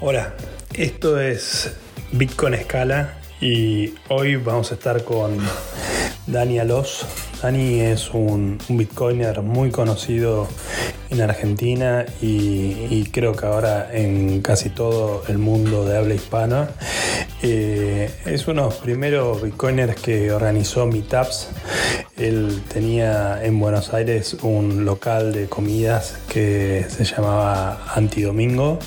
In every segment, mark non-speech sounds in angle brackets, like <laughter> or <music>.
Hola, esto es Bitcoin Escala y hoy vamos a estar con Dani Alos. Dani es un, bitcoiner muy conocido en Argentina y, creo que ahora en casi todo el mundo de habla hispana. Eh, es uno de los primeros bitcoiners que organizó meetups. Él tenía en Buenos Aires un local de comidas que se llamaba Antidomingo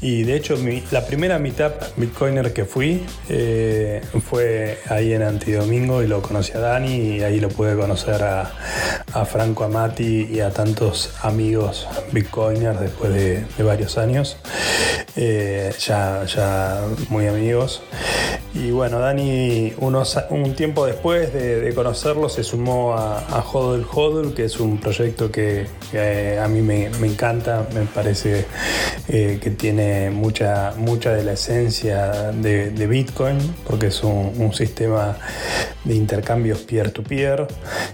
y de hecho la primera meetup bitcoiner que fui eh, fue ahí en Antidomingo y lo conocí a Dani y ahí lo pude conocer a, Franco Amati y a tantos amigos bitcoiners después de, varios años, eh, ya, ya muy amigos. Y bueno, Dani, unos, un tiempo después de, conocerlo, se sumó a, a Hodl Hodl, que es un proyecto que, a mí me, encanta, me parece eh, que tiene mucha, mucha de la esencia de, Bitcoin, porque es un, sistema de intercambios peer-to-peer,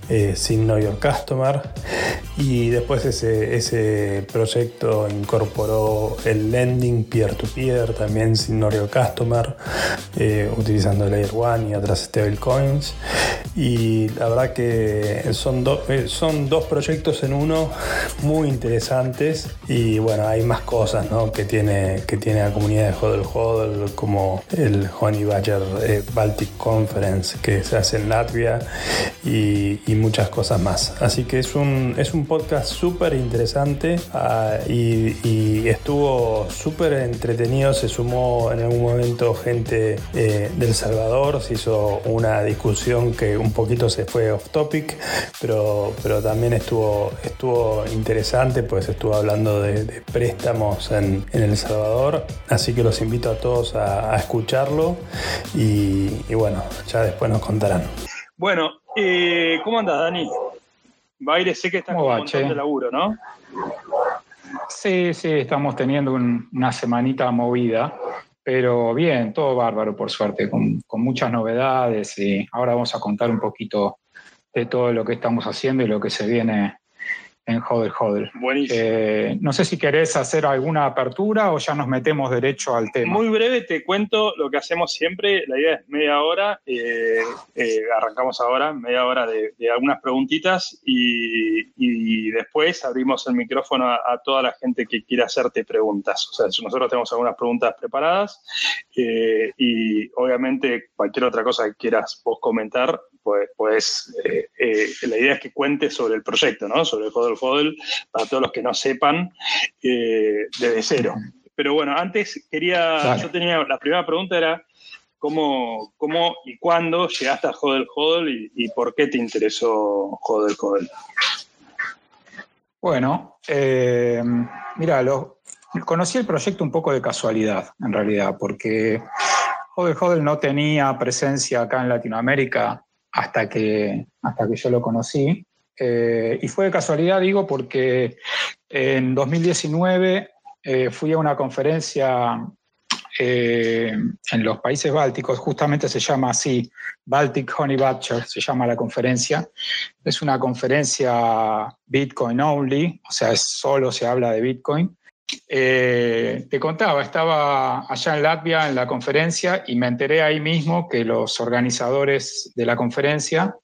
eh, sin Know Your Customer. Y después ese, ese proyecto incorporó el lending peer-to-peer, también sin Know Your Customer. Eh, utilizando Layer One y otras stablecoins. Y la verdad que son, eh, son dos proyectos en uno muy interesantes. Y bueno, hay más cosas que, tiene, que tiene la comunidad de Hodl Hodl, como el Honey Badger eh, Baltic Conference que se en Latvia y, muchas cosas más. Así que es un, es un podcast súper interesante ah, y, y, estuvo súper entretenido. Se sumó en algún momento gente eh, del Salvador, se hizo una discusión que un poquito se fue off topic, pero, pero también estuvo, estuvo interesante, pues estuvo hablando de, préstamos en, El Salvador, así que los invito a todos a, escucharlo y, bueno, ya después nos contarán. Bueno, eh, ¿cómo andas, Dani? Baile, sé que estás con un montón de laburo, ¿no? Sí, sí, estamos teniendo una semanita movida. Pero bien, todo bárbaro, por suerte, con, muchas novedades y ahora vamos a contar un poquito de todo lo que estamos haciendo y lo que se viene en Hodel Hodel. Buenísimo. Eh, no sé si querés hacer alguna apertura o ya nos metemos derecho al tema. Muy breve, te cuento lo que hacemos siempre. La idea es media hora. Eh, eh, arrancamos ahora, media hora de, algunas preguntitas y, después abrimos el micrófono a, toda la gente que quiera hacerte preguntas. O sea, nosotros tenemos algunas preguntas preparadas y obviamente cualquier otra cosa que quieras vos comentar, pues, pues la idea es que cuente sobre el proyecto, ¿no? Sobre el Hodel, para todos los que no sepan, eh, desde cero. Pero bueno, antes quería, yo tenía, la primera pregunta era, ¿cómo, cómo y cuándo llegaste a Hodel Hodel y, por qué te interesó Hodel Hodel? Bueno, mira, lo, conocí el proyecto un poco de casualidad, en realidad, porque Hodel Hodel no tenía presencia acá en Latinoamérica hasta que, hasta que yo lo conocí. Eh, y fue de casualidad, digo, porque en 2019 eh, fui a una conferencia eh, en los países bálticos, justamente se llama así, Baltic Honey Badger, se llama la conferencia. Es una conferencia Bitcoin only, o sea, solo se habla de Bitcoin. Eh, te contaba, estaba allá en Latvia en la conferencia y me enteré ahí mismo que los organizadores de la conferencia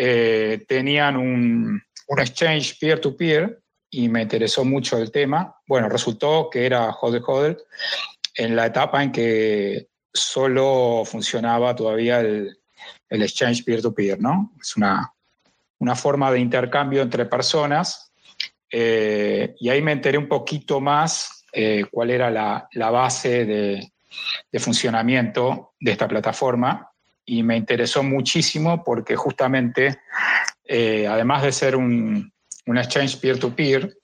eh, tenían un, exchange peer-to-peer y me interesó mucho el tema. Bueno, resultó que era Hodel Hodel en la etapa en que solo funcionaba todavía el, exchange peer-to-peer, ¿no? Es una, una forma de intercambio entre personas eh, y ahí me enteré un poquito más eh, cuál era la, base de, funcionamiento de esta plataforma y me interesó muchísimo porque justamente, eh, además de ser un, exchange peer-to-peer,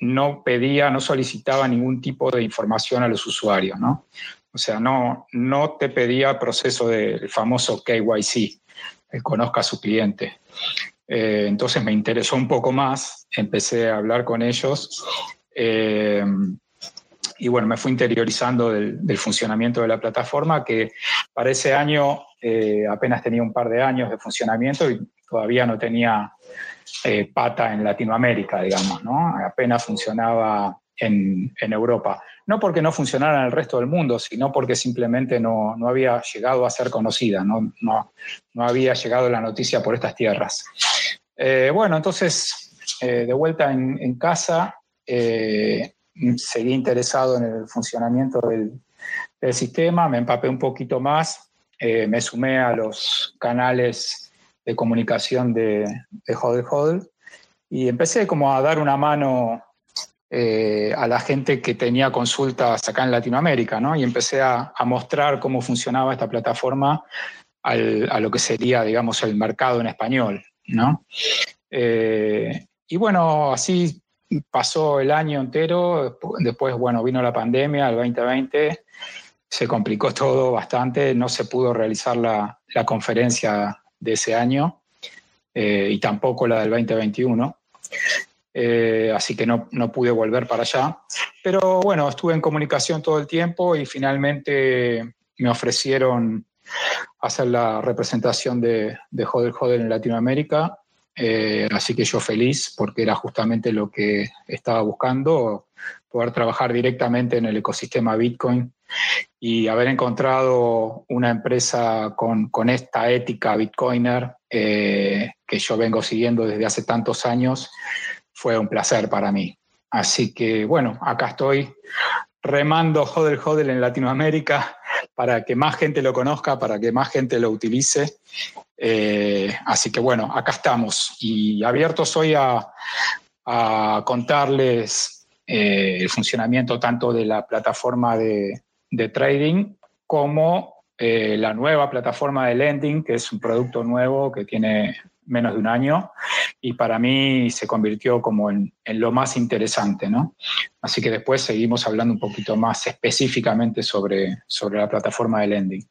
no pedía, no solicitaba ningún tipo de información a los usuarios, ¿no? O sea, no, no te pedía proceso del famoso KYC, que conozca a su cliente. Eh, entonces me interesó un poco más, empecé a hablar con ellos eh, y bueno, me fui interiorizando del, funcionamiento de la plataforma que para ese año eh, apenas tenía un par de años de funcionamiento y todavía no tenía pata en Latinoamérica, digamos, ¿no? Apenas funcionaba en, Europa. No porque no funcionara en el resto del mundo, sino porque simplemente no, había llegado a ser conocida, no, no, había llegado la noticia por estas tierras. Eh, bueno, entonces, eh, de vuelta en, casa, eh, seguí interesado en el funcionamiento del, sistema, me empapé un poquito más, me sumé a los canales de comunicación de, de Hodel Hodel y empecé como a dar una mano eh, a la gente que tenía consultas acá en Latinoamérica, ¿no? Y empecé a, mostrar cómo funcionaba esta plataforma a lo que sería, digamos, el mercado en español, ¿no? Eh, y bueno, así pasó el año entero, después, bueno, vino la pandemia, el 2020, se complicó todo bastante, no se pudo realizar la, conferencia de ese año eh, y tampoco la del 2021. Eh, así que no, pude volver para allá. Pero bueno, estuve en comunicación todo el tiempo y finalmente me ofrecieron hacer la representación de, de Hodel Hodel en Latinoamérica. Eh, así que yo feliz porque era justamente lo que estaba buscando, poder trabajar directamente en el ecosistema Bitcoin y haber encontrado una empresa con, esta ética bitcoiner eh, que yo vengo siguiendo desde hace tantos años fue un placer para mí. Así que bueno, acá estoy remando Hodel Hodel en Latinoamérica para que más gente lo conozca, para que más gente lo utilice. Eh, así que bueno, acá estamos y abiertos hoy a, contarles eh, el funcionamiento tanto de la plataforma de, trading como eh, la nueva plataforma de lending, que es un producto nuevo que tiene menos de un año y para mí se convirtió como en, lo más interesante, ¿no? Así que después seguimos hablando un poquito más específicamente sobre, sobre la plataforma de lending.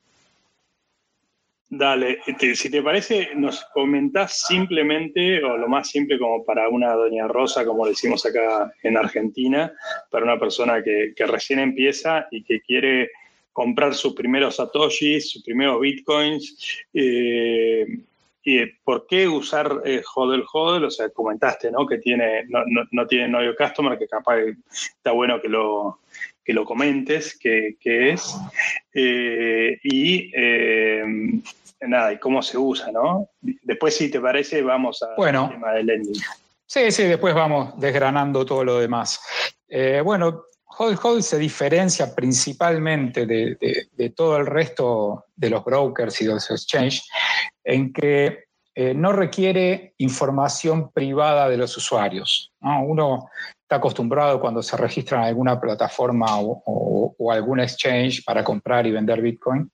Dale, si te parece, nos comentás simplemente, o lo más simple como para una doña Rosa, como decimos acá en Argentina, para una persona que, recién empieza y que quiere comprar sus primeros satoshis, sus primeros bitcoins, eh, ¿Y por qué usar eh, Hodel Hodel? O sea, comentaste, ¿no? Que tiene, no, no, tiene novio customer, que capaz está bueno que lo, que lo comentes, qué es. Eh, y eh, nada, y cómo se usa, ¿no? Después, si te parece, vamos al tema del lending. Sí, sí, después vamos desgranando todo lo demás. bueno, Hodel Hodel se diferencia principalmente de, de, todo el resto de los brokers y de los exchanges en que eh, no requiere información privada de los usuarios. Uno está acostumbrado cuando se registra en alguna plataforma o, algún exchange para comprar y vender Bitcoin,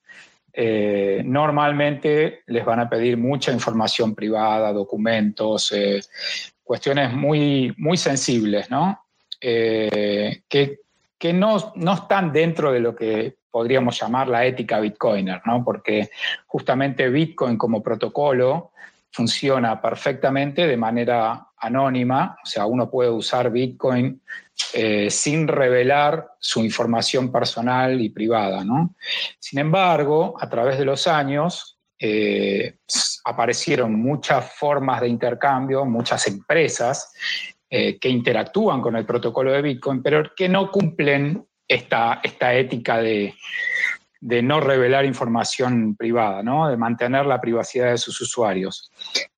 eh, normalmente les van a pedir mucha información privada, documentos, eh, cuestiones muy, muy sensibles, ¿no? que, que no, no, están dentro de lo que podríamos llamar la ética bitcoiner, ¿no? porque justamente Bitcoin como protocolo funciona perfectamente de manera anónima, o sea, uno puede usar Bitcoin eh, sin revelar su información personal y privada. ¿no? Sin embargo, a través de los años eh, aparecieron muchas formas de intercambio, muchas empresas eh, que interactúan con el protocolo de Bitcoin, pero que no cumplen esta, esta ética de, no revelar información privada, ¿no? de mantener la privacidad de sus usuarios.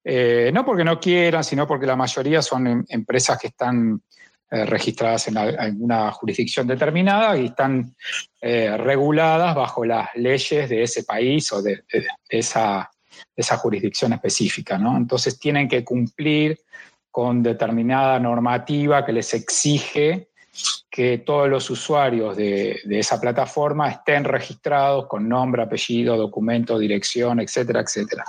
Eh, no porque no quieran, sino porque la mayoría son em, empresas que están eh, registradas en alguna jurisdicción determinada y están eh, reguladas bajo las leyes de ese país o de, esa, esa, jurisdicción específica. ¿no? Entonces tienen que cumplir con determinada normativa que les exige que todos los usuarios de, esa plataforma estén registrados con nombre, apellido, documento, dirección, etcétera, etcétera.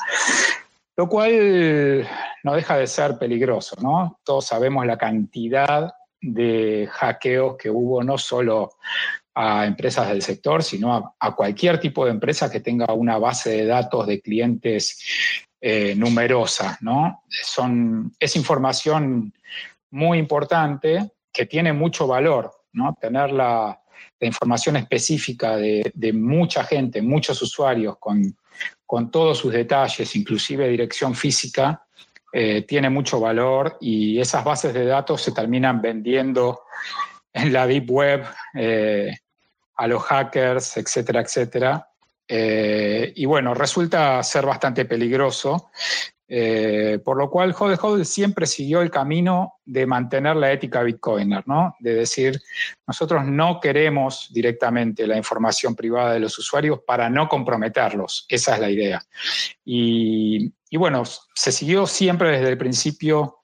Lo cual no deja de ser peligroso, ¿no? Todos sabemos la cantidad de hackeos que hubo no solo a empresas del sector, sino a, cualquier tipo de empresa que tenga una base de datos de clientes eh, numerosa, ¿no? Son, es información muy importante que tiene mucho valor, ¿no? Tener la, información específica de, mucha gente, muchos usuarios, con, todos sus detalles, inclusive dirección física, eh, tiene mucho valor y esas bases de datos se terminan vendiendo en la Deep Web eh, a los hackers, etcétera, etcétera. Eh, y bueno, resulta ser bastante peligroso, eh, por lo cual Hodel Hodel siempre siguió el camino de mantener la ética bitcoiner, ¿no? De decir, nosotros no queremos directamente la información privada de los usuarios para no comprometerlos, esa es la idea. Y, bueno, se siguió siempre desde el principio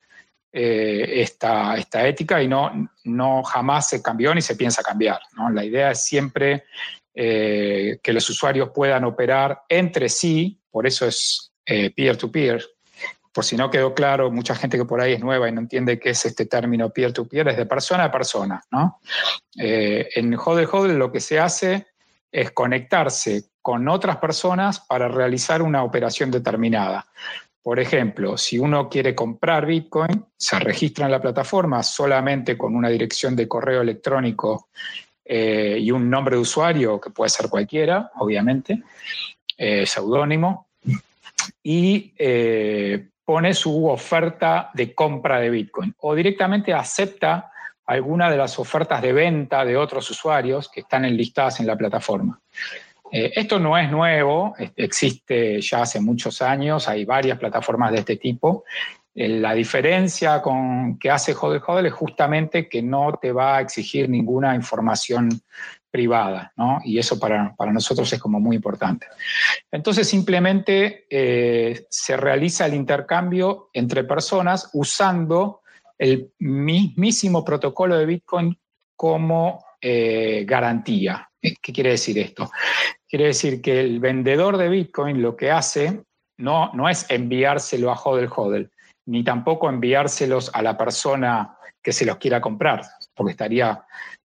eh, esta, esta, ética y no, no jamás se cambió ni se piensa cambiar. La idea es siempre eh, que los usuarios puedan operar entre sí, por eso es eh, peer-to-peer. Por si no quedó claro, mucha gente que por ahí es nueva y no entiende qué es este término peer-to-peer, es de persona a persona. ¿no? en Hodel Hodel lo que se hace es conectarse con otras personas para realizar una operación determinada. Por ejemplo, si uno quiere comprar Bitcoin, se registra en la plataforma solamente con una dirección de correo electrónico eh, y un nombre de usuario, que puede ser cualquiera, obviamente, eh, seudónimo, y eh, pone su oferta de compra de Bitcoin o directamente acepta alguna de las ofertas de venta de otros usuarios que están enlistadas en la plataforma. Eh, esto no es nuevo, existe ya hace muchos años, hay varias plataformas de este tipo. Eh, la diferencia con que hace Hodel Hodel es justamente que no te va a exigir ninguna información privada, ¿no? Y eso para, nosotros es como muy importante. Entonces simplemente eh, se realiza el intercambio entre personas usando el mismísimo protocolo de Bitcoin como garantía. ¿Qué quiere decir esto? Quiere decir que el vendedor de Bitcoin lo que hace no, no es enviárselo a Hodel Hodel, ni tampoco enviárselos a la persona que se los quiera comprar, porque estaría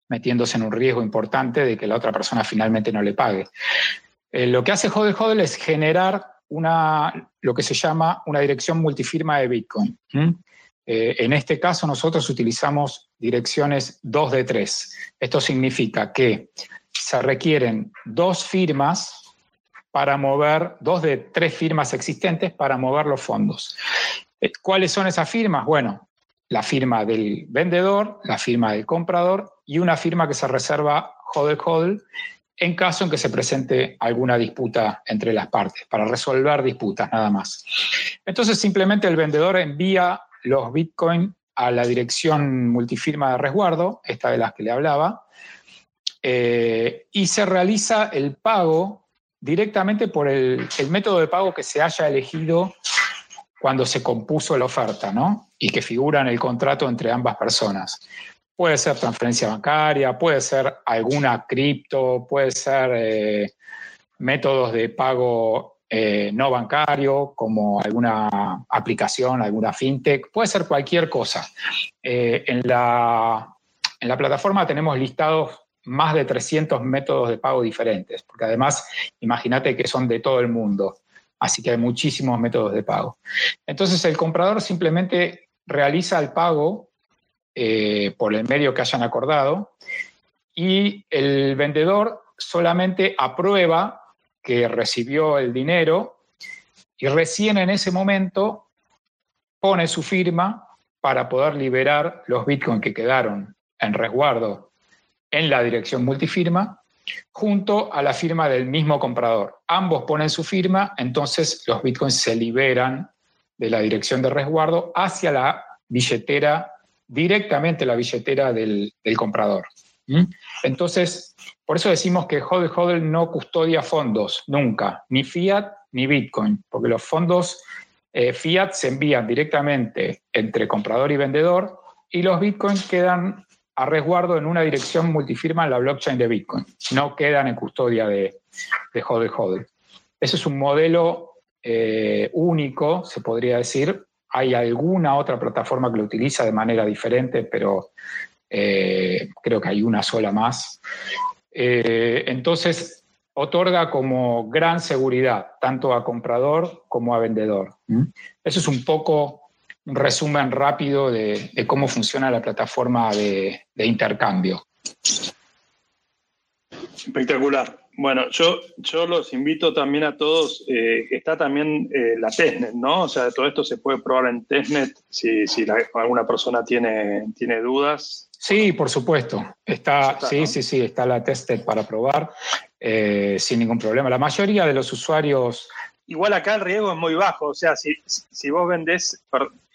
metiéndose en un riesgo importante de que la otra persona finalmente no le pague. Eh, lo que hace Hodel Hodel es generar una, lo que se llama una dirección multifirma de Bitcoin. Eh, en este caso nosotros utilizamos direcciones 2 de 3. Esto significa que se requieren dos firmas para mover, dos de tres firmas existentes para mover los fondos. Eh, ¿Cuáles son esas firmas? Bueno, la firma del vendedor, la firma del comprador y una firma que se reserva hodl hodl en caso en que se presente alguna disputa entre las partes, para resolver disputas nada más. Entonces simplemente el vendedor envía los bitcoins a la dirección multifirma de resguardo, esta de las que le hablaba, eh, y se realiza el pago directamente por el, método de pago que se haya elegido cuando se compuso la oferta, ¿no? Y que figura en el contrato entre ambas personas. Puede ser transferencia bancaria, puede ser alguna cripto, puede ser eh, métodos de pago eh, no bancario, como alguna aplicación, alguna fintech, puede ser cualquier cosa. en, la, en la plataforma tenemos listados más de 300 métodos de pago diferentes, porque además imagínate que son de todo el mundo, así que hay muchísimos métodos de pago. Entonces el comprador simplemente realiza el pago eh, por el medio que hayan acordado y el vendedor solamente aprueba que recibió el dinero y recién en ese momento pone su firma para poder liberar los bitcoins que quedaron en resguardo en la dirección multifirma junto a la firma del mismo comprador. Ambos ponen su firma, entonces los bitcoins se liberan de la dirección de resguardo hacia la billetera, directamente la billetera del, comprador. Entonces, por eso decimos que Hodel Hodel no custodia fondos, nunca, ni fiat ni bitcoin, porque los fondos eh, fiat se envían directamente entre comprador y vendedor y los bitcoins quedan a resguardo en una dirección multifirma en la blockchain de Bitcoin. No quedan en custodia de, de Hodel Hodel. Ese es un modelo eh, único, se podría decir. Hay alguna otra plataforma que lo utiliza de manera diferente, pero eh, creo que hay una sola más. Eh, entonces, otorga como gran seguridad tanto a comprador como a vendedor. Eso es un poco un resumen rápido de, cómo funciona la plataforma de, intercambio. Espectacular. Bueno, yo, yo los invito también a todos, eh, está también eh, la testnet, ¿no? O sea, todo esto se puede probar en testnet si, si alguna persona tiene, tiene dudas. Sí, por supuesto. Está, sí, sí, sí, está la testnet para probar eh, sin ningún problema. La mayoría de los usuarios... Igual acá el riesgo es muy bajo, o sea, si, si vos vendés,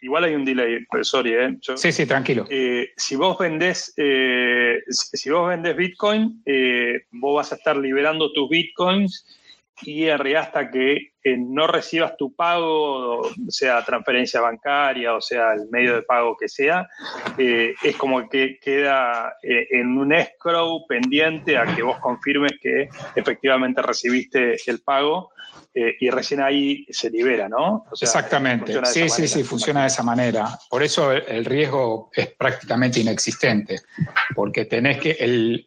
igual hay un delay, sorry, ¿eh? sí, sí, tranquilo. Eh, si vos vendés, eh, si vos vendés Bitcoin, eh, vos vas a estar liberando tus Bitcoins y en realidad hasta que no recibas tu pago, sea transferencia bancaria o sea el medio de pago que sea, es como que queda en un escrow pendiente a que vos confirmes que efectivamente recibiste el pago eh, y recién ahí se libera, ¿no? Exactamente, sí, sí, sí, funciona de esa manera. Por eso el, riesgo es prácticamente inexistente, porque tenés que, el,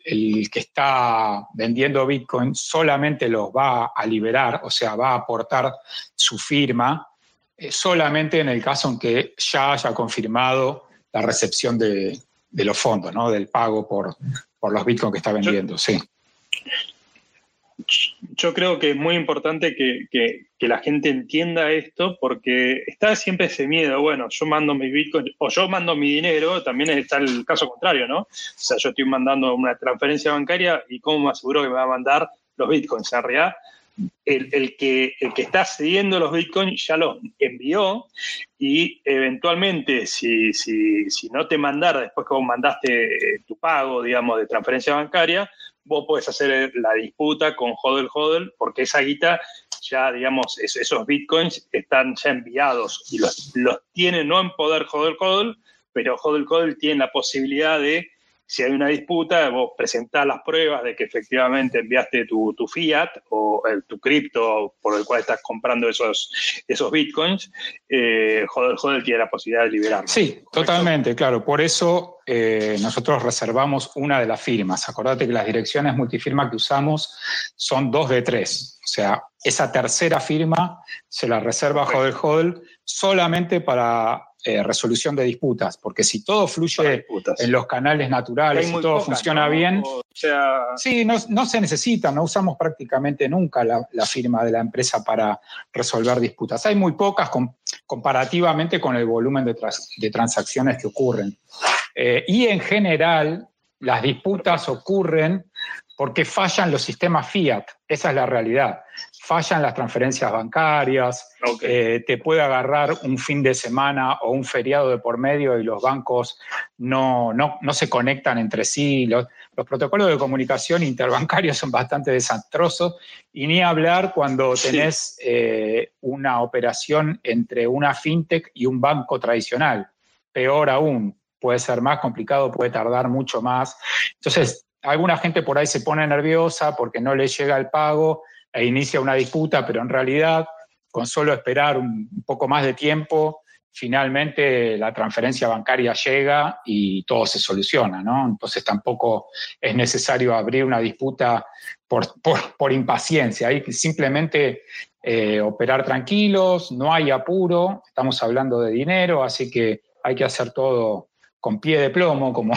que está vendiendo Bitcoin solamente los va a liberar, o sea, va a aportar su firma eh, solamente en el caso en que ya haya confirmado la recepción de, los fondos, ¿no? Del pago por, por los Bitcoin que está vendiendo, sí yo creo que es muy importante que, la gente entienda esto porque está siempre ese miedo, bueno, yo mando mi Bitcoin o yo mando mi dinero, también está el caso contrario, ¿no? O sea, yo estoy mandando una transferencia bancaria y cómo me aseguro que me va a mandar los Bitcoins. En realidad, el, que, el que está cediendo los Bitcoins ya los envió y eventualmente si, si no te mandara después que vos mandaste tu pago, digamos, de transferencia bancaria, vos podés hacer la disputa con hodl hodl porque esa guita ya, digamos, esos bitcoins están ya enviados y los, los tiene no en poder hodl hodl, pero hodl hodl tiene la posibilidad de si hay una disputa, vos presentás las pruebas de que efectivamente enviaste tu, fiat o tu cripto por el cual estás comprando esos, esos bitcoins, eh, joder, tiene la posibilidad de liberarlo. Sí, totalmente, claro. Por eso eh, nosotros reservamos una de las firmas. Acordate que las direcciones multifirma que usamos son dos de tres. O sea, esa tercera firma se la reserva Hodel Hodel solamente para eh, resolución de disputas, porque si todo fluye en los canales naturales y todo funciona bien, sí, no, se necesita, no usamos prácticamente nunca la, firma de la empresa para resolver disputas. Hay muy pocas comparativamente con el volumen de, transacciones que ocurren. Eh, y en general, las disputas ocurren porque fallan los sistemas fiat, esa es la realidad. Fallan las transferencias bancarias, eh, te puede agarrar un fin de semana o un feriado de por medio y los bancos no, no, se conectan entre sí. Los, protocolos de comunicación interbancarios son bastante desastrosos y ni hablar cuando tenés eh, una operación entre una fintech y un banco tradicional. Peor aún, puede ser más complicado, puede tardar mucho más. Entonces, alguna gente por ahí se pone nerviosa porque no le llega el pago e inicia una disputa, pero en realidad con solo esperar un poco más de tiempo, finalmente la transferencia bancaria llega y todo se soluciona, ¿no? Entonces tampoco es necesario abrir una disputa por, impaciencia, hay que simplemente eh, operar tranquilos, no hay apuro, estamos hablando de dinero, así que hay que hacer todo con pie de plomo, como,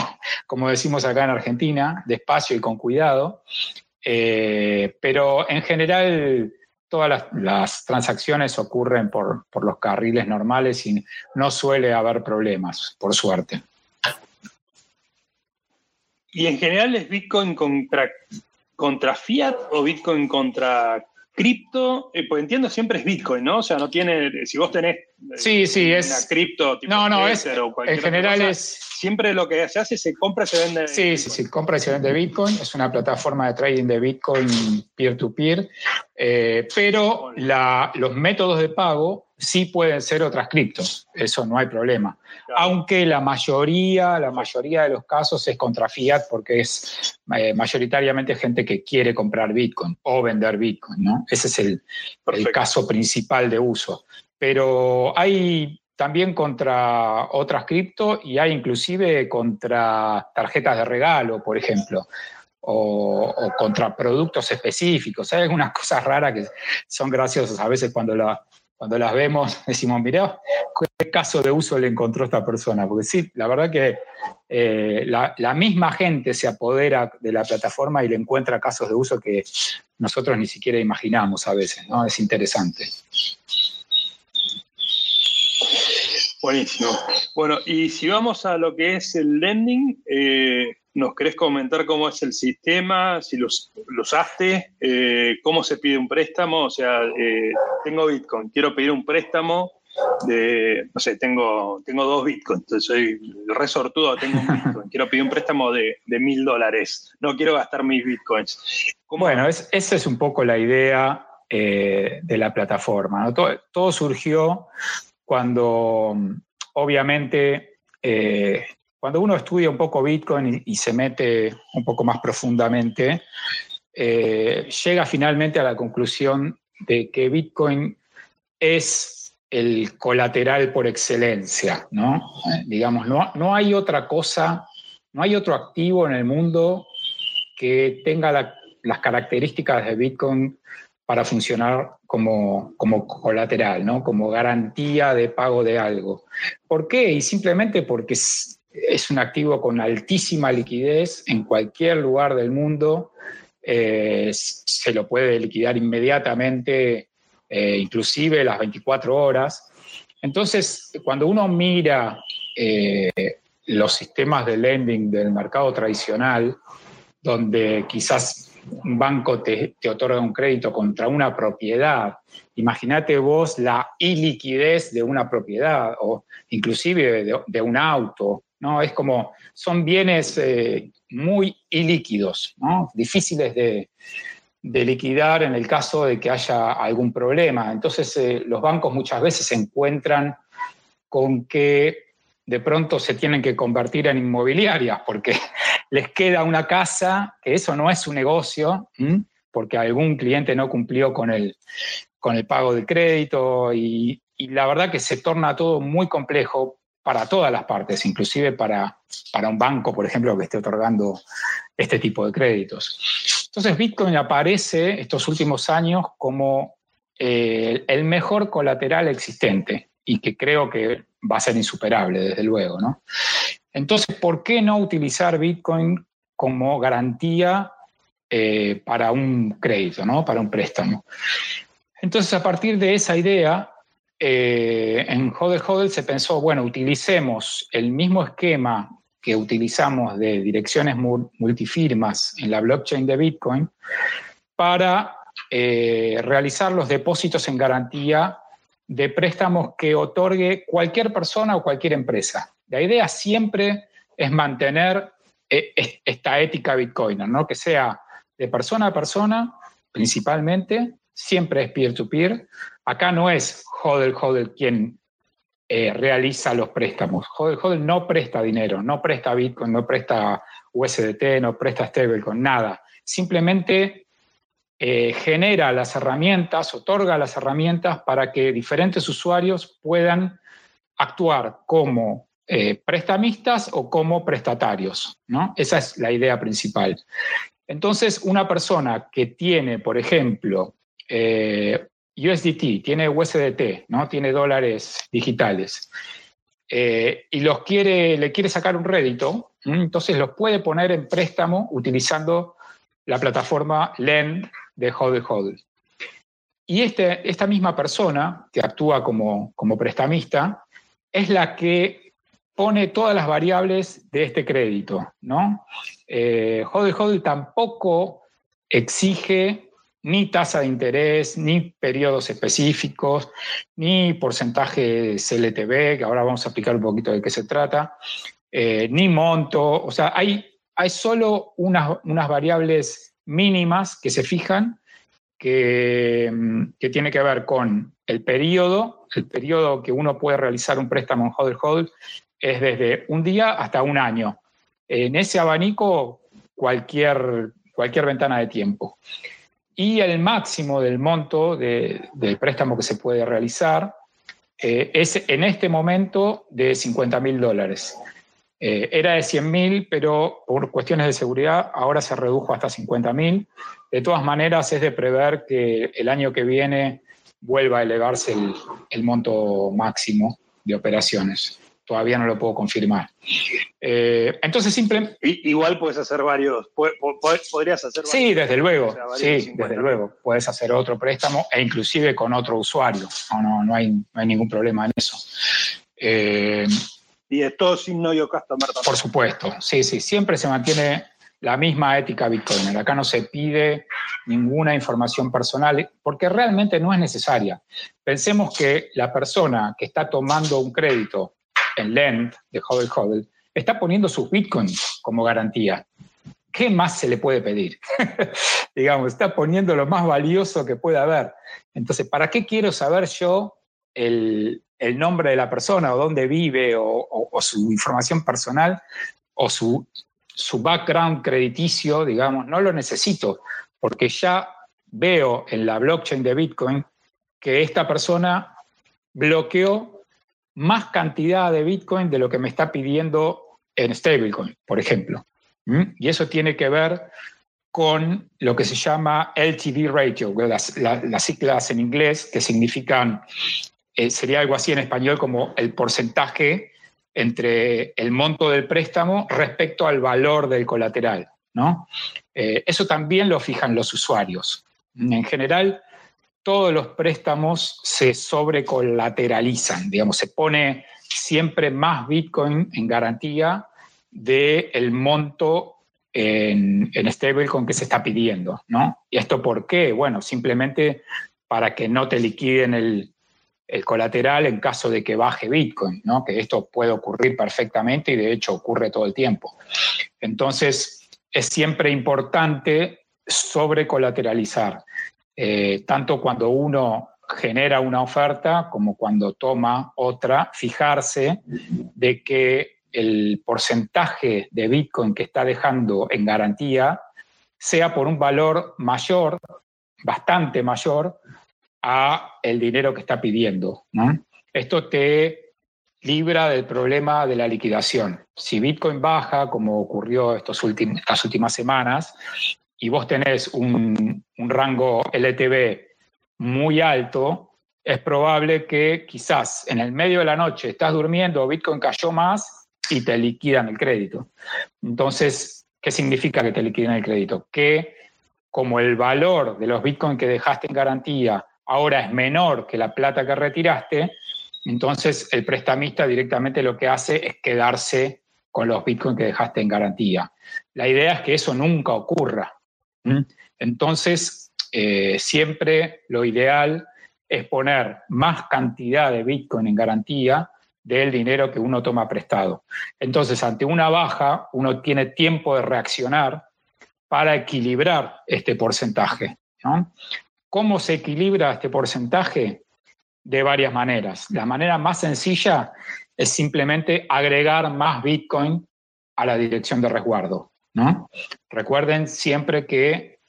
como decimos acá en Argentina, despacio y con cuidado. Eh, pero en general todas las, transacciones ocurren por, los carriles normales y no suele haber problemas, por suerte. ¿Y en general es Bitcoin contra, contra fiat o Bitcoin contra cripto, eh, pues entiendo siempre es Bitcoin, ¿no? O sea, no tiene, si vos tenés eh, sí, sí, una cripto tipo no, no, es, en general es siempre lo que se hace se compra y se vende. Sí, sí, sí, compra y se vende Bitcoin. Es una plataforma de trading de Bitcoin peer-to-peer, eh, pero los métodos de pago sí pueden ser otras criptos. Eso no hay problema. Aunque la mayoría, la mayoría de los casos es contra fiat porque es eh, mayoritariamente gente que quiere comprar Bitcoin o vender Bitcoin, ¿no? Ese es el, el caso principal de uso. Pero hay también contra otras cripto y hay inclusive contra tarjetas de regalo, por ejemplo, o, contra productos específicos. Hay algunas cosas raras que son graciosas a veces cuando, la, cuando las vemos, <laughs> decimos, mirá, qué caso de uso le encontró esta persona. Porque sí, la verdad que eh, la, misma gente se apodera de la plataforma y le encuentra casos de uso que nosotros ni siquiera imaginamos a veces, ¿no? Es interesante. Buenísimo. Bueno, y si vamos a lo que es el lending, eh, ¿nos querés comentar cómo es el sistema? Si lo, usaste, eh, cómo se pide un préstamo. O sea, eh, tengo Bitcoin, quiero pedir un préstamo de, no sé, tengo, tengo dos Bitcoins, entonces soy resortudo, tengo un <laughs> Bitcoin, quiero pedir un préstamo de mil dólares, no quiero gastar mis Bitcoins. Bueno, esa es un poco la idea de la plataforma. todo, surgió cuando obviamente eh, cuando uno estudia un poco Bitcoin y, se mete un poco más profundamente, eh, llega finalmente a la conclusión de que Bitcoin es el colateral por excelencia, ¿no? Eh, digamos, no, no, hay otra cosa, no hay otro activo en el mundo que tenga las características de Bitcoin para funcionar como, como colateral, ¿no? como garantía de pago de algo. ¿Por qué? Y simplemente porque es, un activo con altísima liquidez en cualquier lugar del mundo, eh, se lo puede liquidar inmediatamente, eh, inclusive las 24 horas. Entonces, cuando uno mira eh, los sistemas de lending del mercado tradicional, donde quizás un banco te, otorga un crédito contra una propiedad, imagínate vos la iliquidez de una propiedad o inclusive de, un auto, ¿no? Es como, son bienes eh, muy ilíquidos. Difíciles de, liquidar en el caso de que haya algún problema. Entonces, eh, los bancos muchas veces se encuentran con que de pronto se tienen que convertir en inmobiliarias porque <laughs> les queda una casa, que eso no es un negocio, porque algún cliente no cumplió con el, con el pago de crédito y, la verdad que se torna todo muy complejo para todas las partes, inclusive para, para un banco, por ejemplo, que esté otorgando este tipo de créditos. Entonces Bitcoin aparece estos últimos años como eh, el mejor colateral existente y que creo que va a ser insuperable, desde luego. ¿no? Entonces, ¿por qué no utilizar Bitcoin como garantía eh, para un crédito, ¿no? para un préstamo? Entonces, a partir de esa idea, eh, en Hodel Hodel se pensó, bueno, utilicemos el mismo esquema que utilizamos de direcciones multifirmas en la blockchain de Bitcoin para eh, realizar los depósitos en garantía de préstamos que otorgue cualquier persona o cualquier empresa. La idea siempre es mantener eh, esta ética bitcoiner, ¿no? que sea de persona a persona, principalmente, siempre es peer-to-peer. Acá no es Hodel Hodel quien eh, realiza los préstamos. Hodel Hodel no presta dinero, no presta Bitcoin, no presta USDT, no presta stablecoin, nada. Simplemente eh, genera las herramientas, otorga las herramientas para que diferentes usuarios puedan actuar como eh, prestamistas o como prestatarios. ¿no? Esa es la idea principal. Entonces, una persona que tiene, por ejemplo, eh, USDT, tiene USDT, ¿no? tiene dólares digitales, y los quiere, le quiere sacar un rédito, entonces los puede poner en préstamo utilizando la plataforma LEND de Hodel Hodel. Y este, esta misma persona que actúa como, como prestamista es la que pone todas las variables de este crédito. ¿no? Eh, Hodel tampoco exige ni tasa de interés, ni periodos específicos, ni porcentaje CLTV, que ahora vamos a explicar un poquito de qué se trata, eh, ni monto. O sea, hay, hay solo unas, unas variables mínimas que se fijan que, que, tiene que ver con el periodo, el periodo que uno puede realizar un préstamo en Hodel Hodel es desde un día hasta un año. En ese abanico, cualquier, cualquier ventana de tiempo. Y el máximo del monto del préstamo que se puede realizar eh, es en este momento de 50 mil dólares. Eh, era de 100.000, pero por cuestiones de seguridad ahora se redujo hasta 50.000. De todas maneras, es de prever que el año que viene vuelva a elevarse el, monto máximo de operaciones. todavía no lo puedo confirmar. Eh, entonces, simplemente... Igual puedes hacer varios, podrías hacer varios. Sí, desde luego, sí, desde luego. Puedes hacer otro préstamo e inclusive con otro usuario. No, no, no, hay, hay ningún problema en eso. Eh, y es todo sin no customer Por supuesto, sí, sí, siempre se mantiene la misma ética Bitcoin. Acá no se pide ninguna información personal porque realmente no es necesaria. Pensemos que la persona que está tomando un crédito en Lend de Hodel Hodel está poniendo sus Bitcoins como garantía. ¿Qué más se le puede pedir? <laughs> Digamos, está poniendo lo más valioso que pueda haber. Entonces, ¿para qué quiero saber yo el, nombre de la persona o dónde vive o su información personal o su su background crediticio, digamos, no lo necesito, porque ya veo en la blockchain de Bitcoin que esta persona bloqueó más cantidad de Bitcoin de lo que me está pidiendo en stablecoin, por ejemplo. Y eso tiene que ver con lo que se llama LTV ratio, las, las, siglas en inglés que significan, eh, sería algo así en español como el porcentaje entre el monto del préstamo respecto al valor del colateral. ¿no? Eh, eso también lo fijan los usuarios. En general, todos los préstamos se sobrecolateralizan, digamos, se pone siempre más Bitcoin en garantía del monto en, en stablecoin que se está pidiendo, ¿no? ¿Y esto por qué? Bueno, simplemente para que no te liquiden el, el colateral en caso de que baje Bitcoin, ¿no? que esto puede ocurrir perfectamente y de hecho ocurre todo el tiempo. Entonces, es siempre importante sobrecolateralizar, eh, tanto cuando uno genera una oferta como cuando toma otra, fijarse de que el porcentaje de Bitcoin que está dejando en garantía sea por un valor mayor, bastante mayor, a el dinero que está pidiendo. Esto te libra del problema de la liquidación. Si Bitcoin baja, como ocurrió estos estas últimas semanas, y vos tenés un, un rango LTV muy alto, es probable que quizás en el medio de la noche estás durmiendo, Bitcoin cayó más y te liquidan el crédito. Entonces, ¿qué significa que te liquidan el crédito? Que como el valor de los Bitcoin que dejaste en garantía ahora es menor que la plata que retiraste, entonces el prestamista directamente lo que hace es quedarse con los bitcoins que dejaste en garantía. La idea es que eso nunca ocurra. Entonces, eh, siempre lo ideal es poner más cantidad de bitcoin en garantía del dinero que uno toma prestado. Entonces, ante una baja, uno tiene tiempo de reaccionar para equilibrar este porcentaje. ¿Cómo se equilibra este porcentaje? De varias maneras. La manera más sencilla es simplemente agregar más Bitcoin a la dirección de resguardo. Recuerden siempre que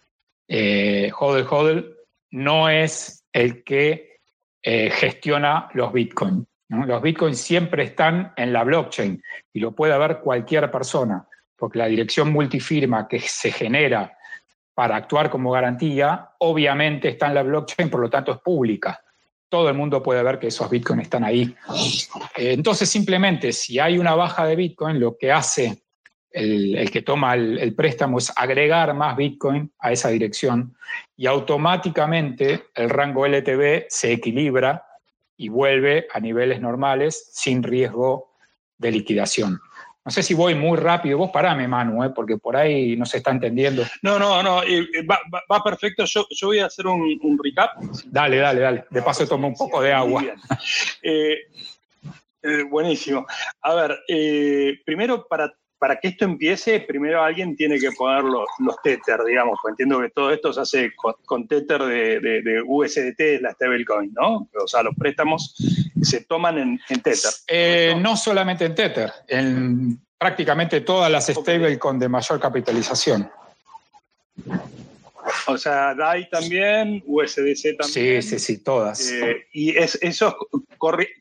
eh, HODL no es el que eh, gestiona los Bitcoin. Los Bitcoins siempre están en la blockchain y lo puede ver cualquier persona, porque la dirección multifirma que se genera para actuar como garantía, obviamente está en la blockchain, por lo tanto es pública. Todo el mundo puede ver que esos bitcoins están ahí. Eh, entonces, simplemente, si hay una baja de bitcoin, lo que hace el, que toma el, préstamo es agregar más bitcoin a esa dirección y automáticamente el rango LTV se equilibra y vuelve a niveles normales sin riesgo de liquidación. No sé si voy muy rápido. Vos parame, Manu, ¿eh? porque por ahí no se está entendiendo. No, no, no. va, perfecto. Yo, voy a hacer un, recap. Dale, dale, dale. De paso tomo un poco de agua. Eh, eh, buenísimo. A ver, primero para para que esto empiece, primero alguien tiene que poner los, Tether, digamos, pues entiendo que todo esto se hace con, Tether de, de, USDT, la stablecoin, ¿no? O sea, los préstamos se toman en, Tether. Eh, no solamente en Tether, en prácticamente todas las stablecoins de mayor capitalización. O sea, DAI también, USDC también. Sí, sí, sí, todas. Eh, ¿Y es, eso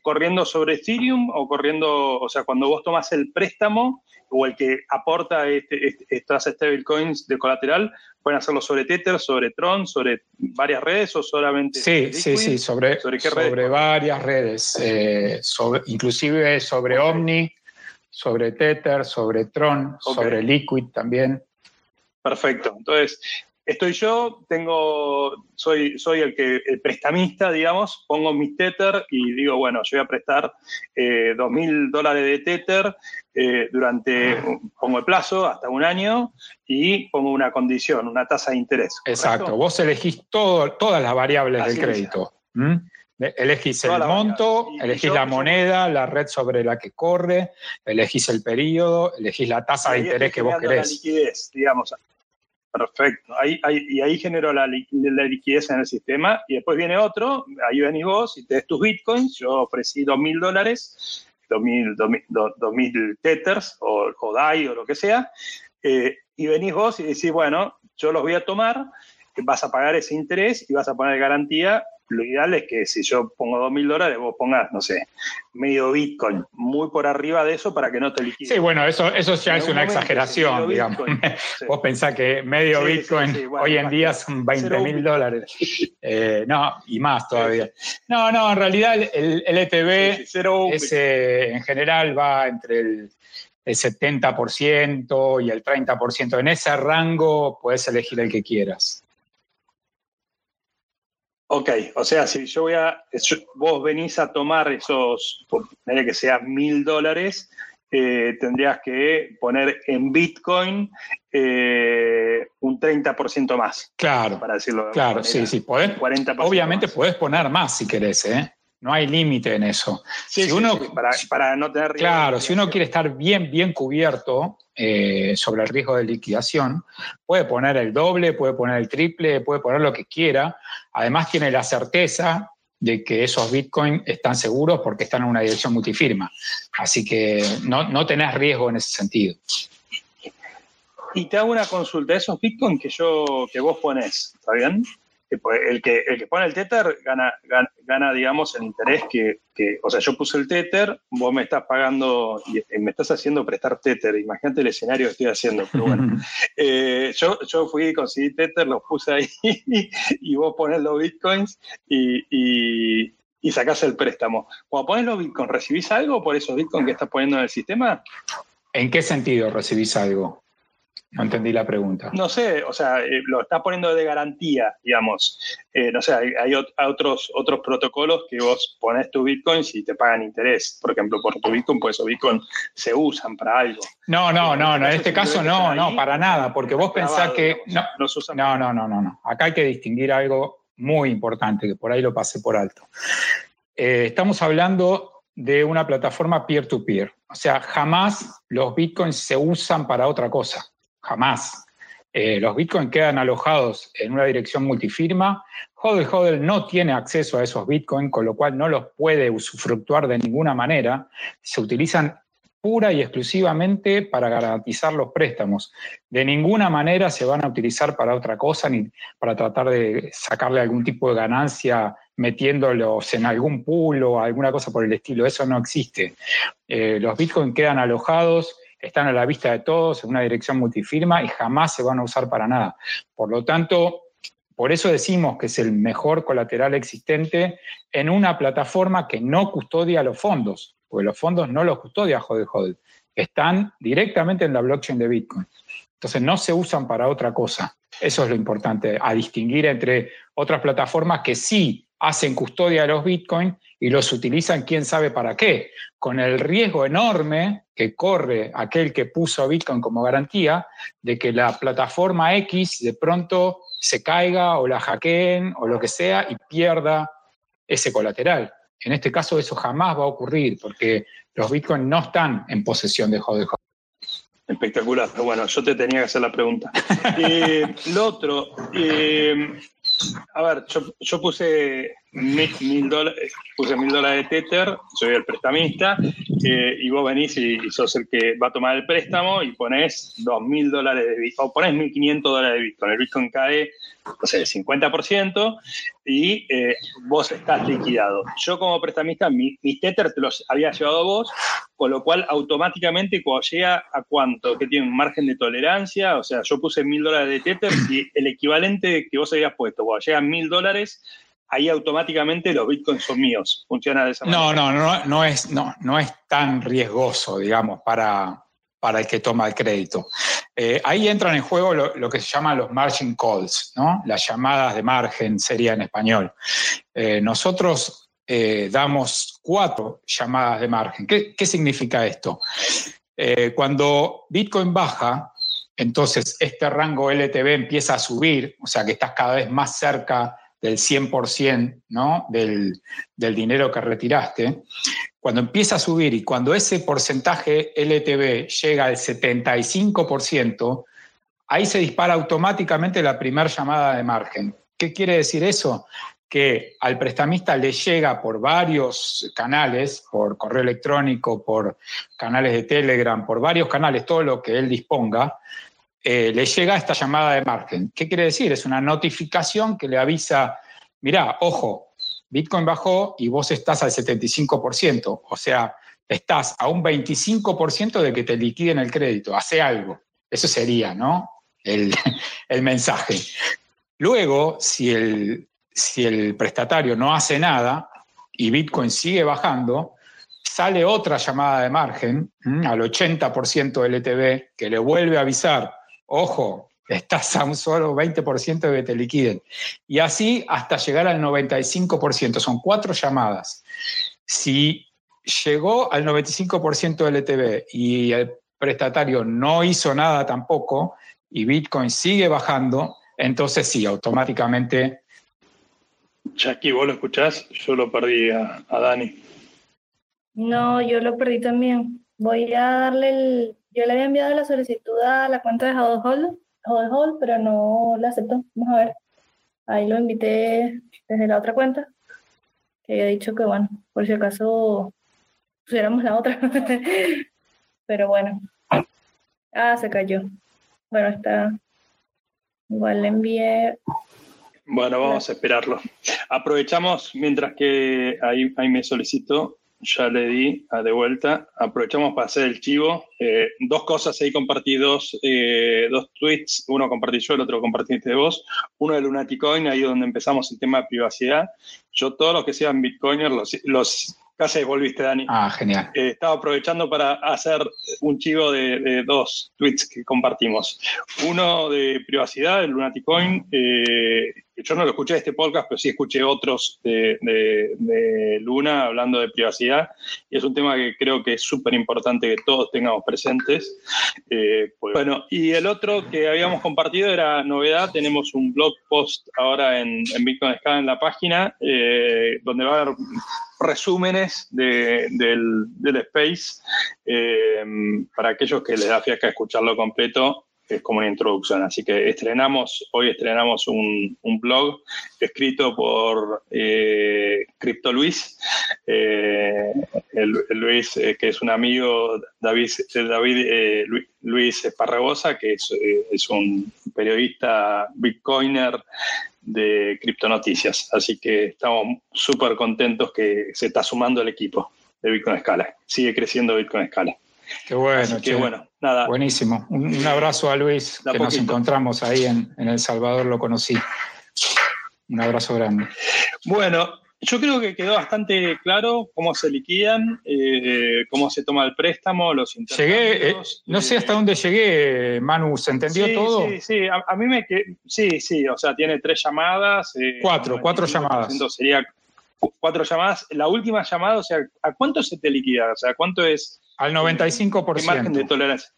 corriendo sobre Ethereum o corriendo, o sea, cuando vos tomas el préstamo, o el que aporta este, este, estas stablecoins de colateral, pueden hacerlo sobre Tether, sobre Tron, sobre varias redes o solamente. Sí, sí, sí, sobre, sobre, varias redes, eh, sobre, inclusive sobre Omni, sobre Tether, sobre Tron, sobre Liquid también. Perfecto. Entonces, estoy yo, tengo, soy, soy el que, el prestamista, digamos, pongo mi Tether y digo, bueno, yo voy a prestar eh, dos mil dólares de Tether eh, durante, pongo el plazo hasta un año y pongo una condición, una tasa de interés. Exacto, vos elegís todo, todas las variables del crédito. Elegís el monto, elegís la moneda, la red sobre la que corre, elegís el periodo, elegís la tasa de interés que vos querés. La liquidez, digamos, Perfecto. Ahí, y ahí generó la, liquidez en el sistema. Y después viene otro, ahí venís vos y te des tus bitcoins. Yo ofrecí dos mil dólares, dos mil tethers o, o DAI o lo que sea. Eh, y venís vos y decís, bueno, yo los voy a tomar, vas a pagar ese interés y vas a poner garantía lo ideal es que si yo pongo dos mil dólares, vos pongas, no sé, medio Bitcoin, muy por arriba de eso para que no te liquides. Sí, bueno, eso, eso ya es una exageración, digamos. <laughs> Vos pensás que medio Bitcoin hoy en día son 20 mil dólares. <laughs> Eh, no, y más todavía. No, no, en realidad el, ETB ese, en general va entre el el 70% y el 30%. En ese rango puedes elegir el que quieras. Ok, o sea, si yo voy a, vos venís a tomar esos, ponerle que sea mil dólares, eh, tendrías que poner en Bitcoin eh, un 30% más. Claro. Para decirlo. claro, sí, sí. Podés, obviamente puedes poner más si querés, ¿eh? No hay límite en eso. si uno, para, no tener Claro, si uno quiere estar bien, bien cubierto eh, sobre el riesgo de liquidación, puede poner el doble, puede poner el triple, puede poner lo que quiera. Además, tiene la certeza de que esos bitcoins están seguros porque están en una dirección multifirma. Así que no, no tenés riesgo en ese sentido. Y te hago una consulta. Esos bitcoins que, yo, que vos pones, ¿está bien? El que, el que pone el Tether gana, gana, digamos, el interés que, o sea, yo puse el Tether, vos me estás pagando, y me estás haciendo prestar Tether, imagínate el escenario que estoy haciendo, pero bueno. <laughs> Eh, yo, yo fui y conseguí Tether, los puse ahí, <laughs> y vos pones los bitcoins y, y, y sacás el préstamo. Cuando pones los bitcoins, ¿recibís algo por esos bitcoins que estás poniendo en el sistema? ¿En qué sentido recibís algo? No entendí la pregunta. No sé, o sea, eh, lo está poniendo de garantía, digamos. Eh, no sé, hay, otros, otros protocolos que vos pones tu Bitcoin y te pagan interés. Por ejemplo, por tu Bitcoin, pues esos Bitcoin se usan para algo. No, no, no, no en este caso no, no, para nada, porque vos pensás que... No, no, no, no, no, no. Acá hay que distinguir algo muy importante, que por ahí lo pasé por alto. Eh, estamos hablando de una plataforma peer-to-peer. -peer. O sea, jamás los bitcoins se usan para otra cosa jamás. Eh, los bitcoins quedan alojados en una dirección multifirma. Hodel Hodel no tiene acceso a esos bitcoins, con lo cual no los puede usufructuar de ninguna manera. Se utilizan pura y exclusivamente para garantizar los préstamos. De ninguna manera se van a utilizar para otra cosa ni para tratar de sacarle algún tipo de ganancia metiéndolos en algún pool o alguna cosa por el estilo. Eso no existe. Eh, los bitcoins quedan alojados están a la vista de todos en una dirección multifirma y jamás se van a usar para nada. Por lo tanto, por eso decimos que es el mejor colateral existente en una plataforma que no custodia los fondos, porque los fondos no los custodia Hodel, están directamente en la blockchain de Bitcoin. Entonces no se usan para otra cosa. Eso es lo importante, a distinguir entre otras plataformas que sí hacen custodia de los Bitcoin y los utilizan quién sabe para qué, con el riesgo enorme que corre aquel que puso Bitcoin como garantía de que la plataforma X de pronto se caiga o la hackeen o lo que sea y pierda ese colateral. En este caso eso jamás va a ocurrir porque los Bitcoin no están en posesión de Hodel Espectacular, bueno, yo te tenía que hacer la pregunta. <laughs> Eh, lo otro, eh, a ver, yo, puse mil, dólares, puse mil dólares de Tether, soy el prestamista, eh, y vos venís y, sos el que va a tomar el préstamo y pones dos mil dólares de Bitcoin, o pones 1.500 dólares de Bitcoin. El Bitcoin cae, no sé, el 50% y eh, vos estás liquidado. Yo como prestamista, mis Tether te los había llevado vos, con lo cual automáticamente cuando llega a cuánto, que tiene un margen de tolerancia, o sea, yo puse mil dólares de Tether y <laughs> el equivalente que vos habías puesto, cuando llega a mil dólares, ahí automáticamente los bitcoins son míos. Funciona de esa manera. No, no, no, no es, no, no es tan riesgoso, digamos, para, para el que toma el crédito. Eh, ahí entran en juego lo, que se llaman los margin calls, ¿no? las llamadas de margen sería en español. Eh, nosotros eh, damos cuatro llamadas de margen. ¿Qué, significa esto? cuando Bitcoin baja, entonces este rango LTV empieza a subir, o sea que estás cada vez más cerca del 100% ¿no? del, del dinero que retiraste cuando empieza a subir y cuando ese porcentaje LTV llega al 75%, ahí se dispara automáticamente la primera llamada de margen. ¿Qué quiere decir eso? Que al prestamista le llega por varios canales, por correo electrónico, por canales de Telegram, por varios canales, todo lo que él disponga, eh, le llega esta llamada de margen. ¿Qué quiere decir? Es una notificación que le avisa, mira, ojo, Bitcoin bajó y vos estás al 75%, o sea, estás a un 25% de que te liquiden el crédito, hace algo. Eso sería, ¿no? El, <laughs> mensaje. Luego, si el, si el prestatario no hace nada y Bitcoin sigue bajando, sale otra llamada de margen al 80% LTV que le vuelve a avisar, ojo, estás <laughs> a un solo 20% de que te liquiden. Y así hasta llegar al 95%. Son cuatro llamadas. Si llegó al 95% LTV y el prestatario no hizo nada tampoco y Bitcoin sigue bajando, entonces sí, automáticamente. Jackie, ¿vos lo escuchás? Yo lo perdí a, Dani. No, yo lo perdí también. Voy a darle el. Yo le había enviado la solicitud a la cuenta de hold hold, pero no la aceptó. Vamos a ver. Ahí lo invité desde la otra cuenta, que había dicho que, bueno, por si acaso pusiéramos la otra. <laughs> pero bueno. Ah, se cayó. Bueno, está. Igual le envié. Bueno, vamos a esperarlo. Aprovechamos mientras que ahí, ahí me solicitó ya le di a de vuelta. Aprovechamos para hacer el chivo. Eh, dos cosas ahí compartí, dos, eh, dos tweets. Uno compartí yo, el otro compartiste vos. Uno de Lunaticoin, ahí donde empezamos el tema de privacidad. Yo, todos los que sean Bitcoiners, los, los Casi volviste, Dani. Ah, genial. Eh, estaba aprovechando para hacer un chivo de, dos tweets que compartimos. Uno de privacidad, el Lunaticoin, eh, yo no lo escuché de este podcast, pero sí escuché otros de, Luna hablando de privacidad, y es un tema que creo que es súper importante que todos tengamos presentes. Eh, pues, bueno, y el otro que habíamos compartido era novedad, tenemos un blog post ahora en, Bitcoin Scala en la página, eh, donde va a haber resúmenes del, space eh, para aquellos que les da fiaca escucharlo completo es como una introducción. Así que estrenamos, hoy estrenamos un, blog escrito por eh, Crypto Luis, eh, Luis eh, que es un amigo, David, David eh, Luis Esparragosa, que es, es un periodista bitcoiner de Criptonoticias. Así que estamos súper contentos que se está sumando el equipo de Bitcoin Escala. Sigue creciendo Bitcoin Escala. Qué bueno, qué bueno, nada. Buenísimo. Un, abrazo a Luis, que nos encontramos ahí en, El Salvador, lo conocí. Un abrazo grande. Bueno, yo creo que quedó bastante claro cómo se liquidan, eh, cómo se toma el préstamo, los Llegué, eh, no sé hasta dónde llegué, Manu, ¿se entendió todo? Sí, sí, a, mí me sí, sí, o sea, tiene tres llamadas. Eh, cuatro, cuatro llamadas. Sería cuatro llamadas. La última llamada, o sea, ¿a cuánto se te liquida? O sea, ¿cuánto es al 95%. ¿Qué margen de tolerancia?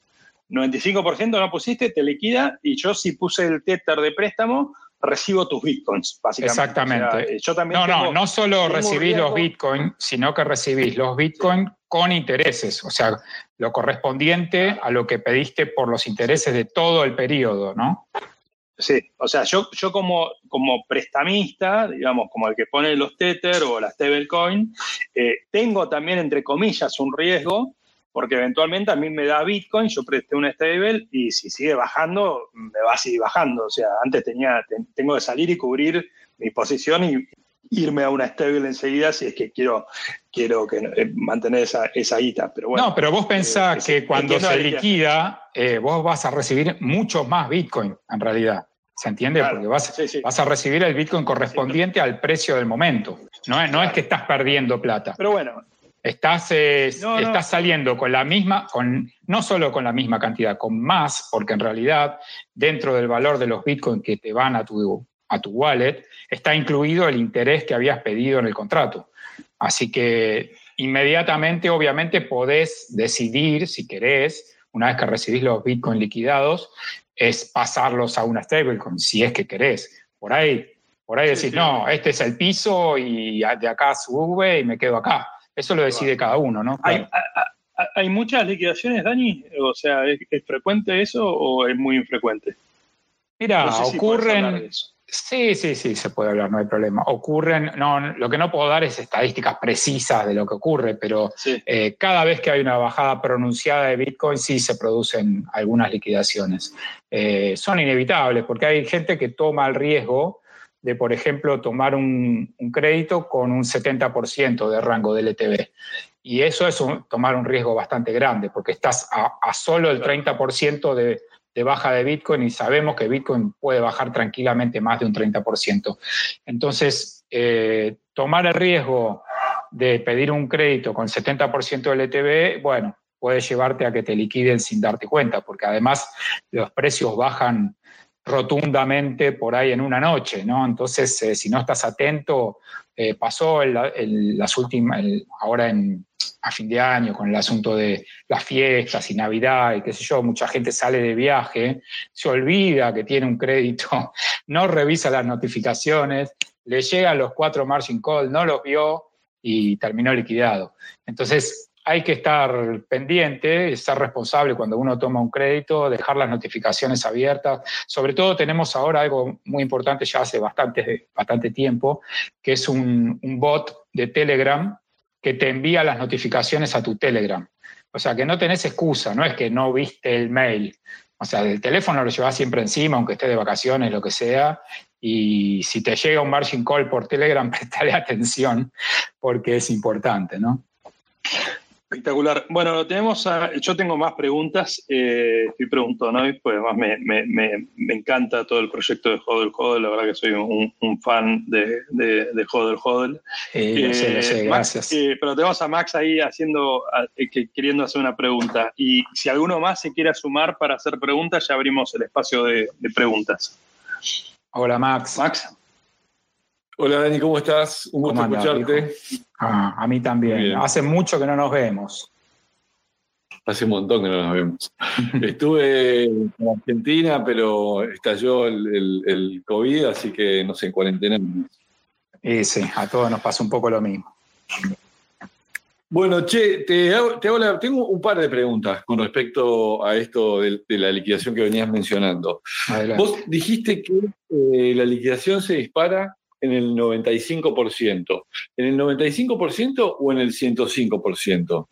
95% no pusiste, te liquida y yo si puse el Tether de préstamo, recibo tus bitcoins, básicamente. Exactamente. yo también no, no, no solo recibís los bitcoins, sino que recibís los bitcoins con intereses, o sea, lo correspondiente a lo que pediste por los intereses de todo el periodo, ¿no? Sí, o sea, yo, yo como, como prestamista, digamos, como el que pone los Tether o las stablecoin, eh, tengo también, entre comillas, un riesgo porque eventualmente a mí me da Bitcoin, yo presté un stable y si sigue bajando, me va a seguir bajando. O sea, antes tenía, tengo que salir y cubrir mi posición y, irme a una stable enseguida si es que quiero, quiero que, eh, mantener esa, esa guita. Pero bueno, no, pero vos pensás eh, que cuando se liquida, eh, vos vas a recibir muchos más Bitcoin, en realidad. ¿Se entiende? Claro, Porque vas, sí, sí. vas a recibir el Bitcoin correspondiente al precio del momento. No, es- no es que estás perdiendo plata. Pero bueno, Estás, eh, No, no. estás saliendo con la misma, con, no solo con la misma cantidad, con más, porque en realidad dentro del valor de los Bitcoin que te van a tu, a tu wallet está incluido el interés que habías pedido en el contrato. Así que inmediatamente, obviamente, podés decidir, si querés, una vez que recibís los Bitcoin liquidados, es pasarlos a una stablecoin, si es que querés. Por ahí, por ahí Sí, decís, sí. no, este es el piso y de acá sube y me quedo acá. Eso lo decide cada uno, ¿no? ¿hay, Claro. hay- hay muchas liquidaciones, Dani? O sea, ¿es, es frecuente eso o es muy infrecuente? Mira, No sé si ocurren. Sí, sí, sí, se puede hablar, no hay problema. Ocurren, no, lo que no puedo dar es estadísticas precisas de lo que ocurre, pero Sí. eh, cada vez que hay una bajada pronunciada de Bitcoin sí se producen algunas liquidaciones. Eh, son inevitables porque hay gente que toma el riesgo de, por ejemplo, tomar un, un crédito con un 70% de rango de LTV. Y eso es un- tomar un riesgo bastante grande porque estás a, a solo el 30% de, de baja de Bitcoin y sabemos que Bitcoin puede bajar tranquilamente más de un 30%. Entonces, eh, tomar el riesgo de pedir un crédito con 70% de LTV, bueno, puede llevarte a que te liquiden sin darte cuenta, porque además los precios bajan rotundamente por ahí en una noche, ¿no? Entonces, eh, si no estás atento, eh, pasó las últimas, ahora en, a fin de año con el asunto de las fiestas y Navidad y qué sé yo, mucha gente sale de viaje, se olvida que tiene un crédito, <laughs> no revisa las notificaciones, le llegan los cuatro margin call, no los vio y terminó liquidado. Entonces, hay que estar pendiente, estar responsable cuando uno toma un crédito, dejar las notificaciones abiertas. Sobre todo tenemos ahora algo muy importante ya hace bastante, bastante tiempo, que es un, un bot de Telegram que te envía las notificaciones a tu Telegram. O sea, que no tenés excusa, no es que no viste el mail. O sea, el teléfono lo llevas siempre encima, aunque esté de vacaciones, lo que sea. Y si te llega un margin call por Telegram, <laughs> prestale atención, porque es importante, ¿no? Espectacular. Bueno, tenemos a- yo tengo más preguntas. Eh, estoy preguntando hoy, pues además me, me- me- me encanta todo el proyecto de Hodel Hodel. La verdad que soy un, un fan de, de, de Hodel Hodel. Eh, lo sé, lo sé, Eh, Max, gracias. eh, pero tenemos a Max ahí haciendo, a- eh, que- queriendo hacer una pregunta. Y si alguno más se quiere sumar para hacer preguntas, ya abrimos el espacio de, de preguntas. Hola, Max. Max. Hola Dani, ¿cómo estás? Un gusto ¿Cómo andás, escucharte. Ah, a mí también. Hace mucho que no nos vemos. Hace un montón que no nos vemos. <laughs> Estuve en Argentina, pero estalló el, el- el COVID, así que no sé, en cuarentena. Y sí, a todos nos pasa un poco lo mismo. Bueno, che, te hago, te hago la- tengo un par de preguntas con respecto a esto de, de la liquidación que venías mencionando. Adelante. Vos dijiste que eh, la liquidación se dispara en el 95%. ¿En el 95% o en el 105%?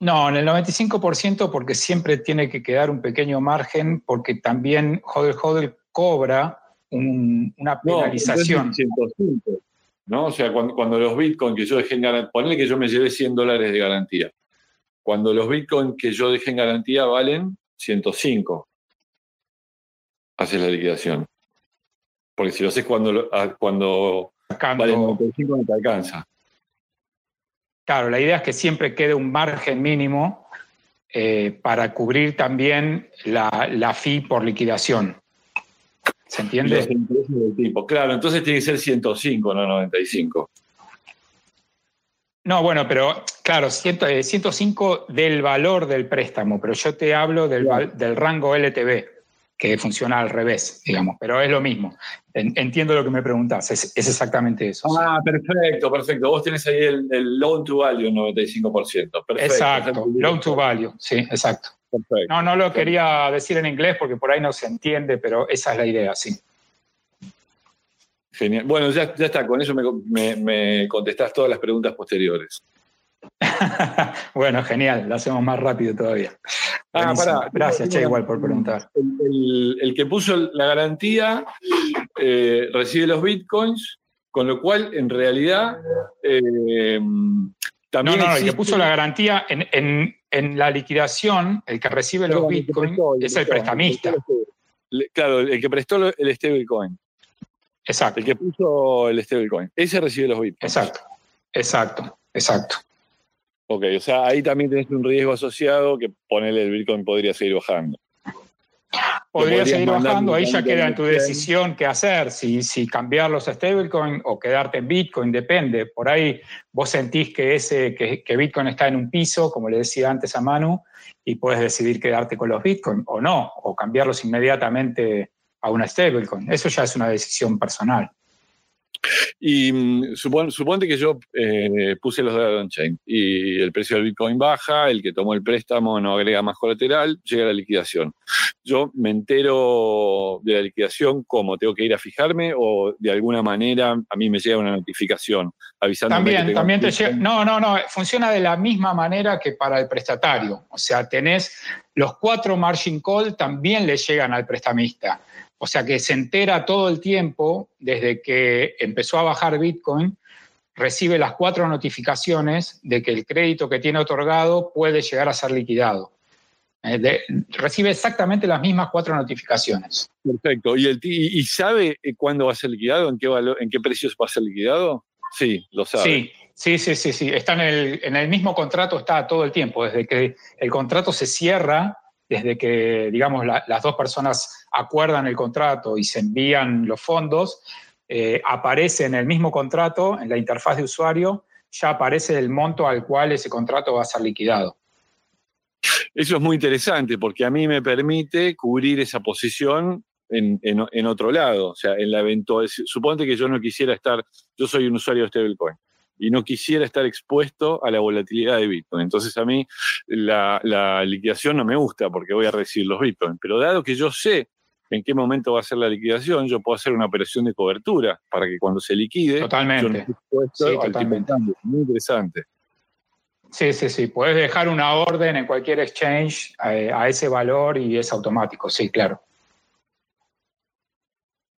No, en el 95% porque siempre tiene que quedar un pequeño margen porque también Hodel Hodel cobra un- una penalización. entonces 105, ¿no? O sea, cuando, cuando los bitcoins que yo dejé en garantía, ponele que yo me llevé 100 dólares de garantía. Cuando los bitcoins que yo dejé en garantía valen 105, haces la liquidación. Porque si lo haces cuando, cuando sacando- valen 95 no te alcanza. Claro, la idea es que siempre quede un margen mínimo eh, para cubrir también la, la fee por liquidación. ¿Se entiende? los intereses del tipo. Claro, entonces tiene que ser 105, no 95. No, bueno, pero claro, ciento- eh, 105 del valor del préstamo, pero yo te hablo del, del rango LTV, que funciona al revés, digamos, pero es lo mismo. En- entiendo lo que me preguntas, es, es exactamente eso. sí. Ah, perfecto, perfecto. Vos tenés ahí el, el loan to value, 95%. Perfecto. exacto, loan to value, sí, exacto. Perfecto. No, no lo quería decir en inglés porque por ahí no se entiende, pero esa es la idea, sí. Genial. Bueno, ya, ya está, con eso me, me, me contestás todas las preguntas posteriores. <laughs> bueno, genial, lo hacemos más rápido todavía. Ah, pará. Gracias, Che, igual por preguntar. El, el- el que puso la garantía eh, recibe los bitcoins Con lo cual, en realidad, eh, también. No, no, el que puso la garantía en, la liquidación, el que recibe los bitcoins, es el prestamista. Claro, el que prestó el stablecoin. Exacto. El que puso el stablecoin. Ese recibe los bitcoins. Exacto, exacto, exacto. Ok, o sea, ahí también tenés un riesgo asociado que ponerle el bitcoin podría seguir bajando. Podría seguir bajando, ahí ya queda en tu decisión qué hacer, si, si cambiar los stablecoin o quedarte en Bitcoin, depende. Por ahí vos sentís que, ese, que, que, Bitcoin está en un piso, como le decía antes a Manu, y puedes decidir quedarte con los Bitcoin o no, o cambiarlos inmediatamente a una stablecoin. Eso ya es una decisión personal. Y mm, suponte que yo eh, puse los de on-chain y el precio del Bitcoin baja, el que tomó el préstamo no agrega más colateral, llega la liquidación. Yo me entero de la liquidación, ¿cómo? ¿Tengo que ir a fijarme o de alguna manera a mí me llega una notificación avisando También, también te llega. No, no, no, funciona de la misma manera que para el prestatario. O sea, tenés los cuatro margin call también le llegan al prestamista. O sea que se entera todo el tiempo, desde que empezó a bajar Bitcoin, recibe las cuatro notificaciones de que el crédito que tiene otorgado puede llegar a ser liquidado. Eh, recibe exactamente las mismas cuatro notificaciones. Perfecto. ¿Y, el, y sabe eh, cuándo va a ser liquidado? ¿En qué, valor, ¿En qué precios va a ser liquidado? Sí, lo sabe. Sí, sí, sí, sí. sí. Está en el, en el mismo contrato, está todo el tiempo. Desde que el contrato se cierra, desde que, digamos, las dos personas acuerdan el contrato y se envían los fondos, eh, aparece en el mismo contrato, en la interfaz de usuario, ya aparece el monto al cual ese contrato va a ser liquidado. Eso es muy interesante porque a mí me permite cubrir esa posición en, otro lado. O sea, en la eventual. Suponte que yo no quisiera estar. Yo soy un usuario de stablecoin y no quisiera estar expuesto a la volatilidad de Bitcoin. Entonces a mí la, liquidación no me gusta porque voy a recibir los Bitcoin. Pero dado que yo sé en qué momento va a ser la liquidación, yo puedo hacer una operación de cobertura para que cuando se liquide, totalmente. sí, totalmente. Muy interesante. Sí, sí, sí. Puedes dejar una orden en cualquier exchange eh, a ese valor y es automático, sí, claro.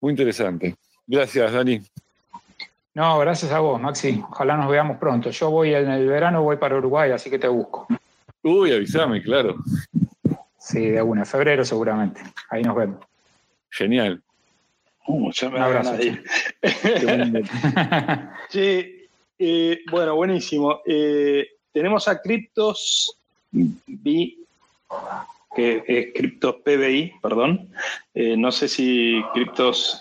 Muy interesante. Gracias, Dani. No, gracias a vos, Maxi. Ojalá nos veamos pronto. Yo voy en el verano, voy para Uruguay, así que te busco. Uy, avísame, claro. Sí, de alguna, febrero seguramente. Ahí nos vemos. Genial. Uh, Un abrazo. <laughs> sí, eh, bueno, buenísimo. Eh, tenemos a Cryptos B, que es Cryptos PBI, perdón. Eh, no sé si Cryptos,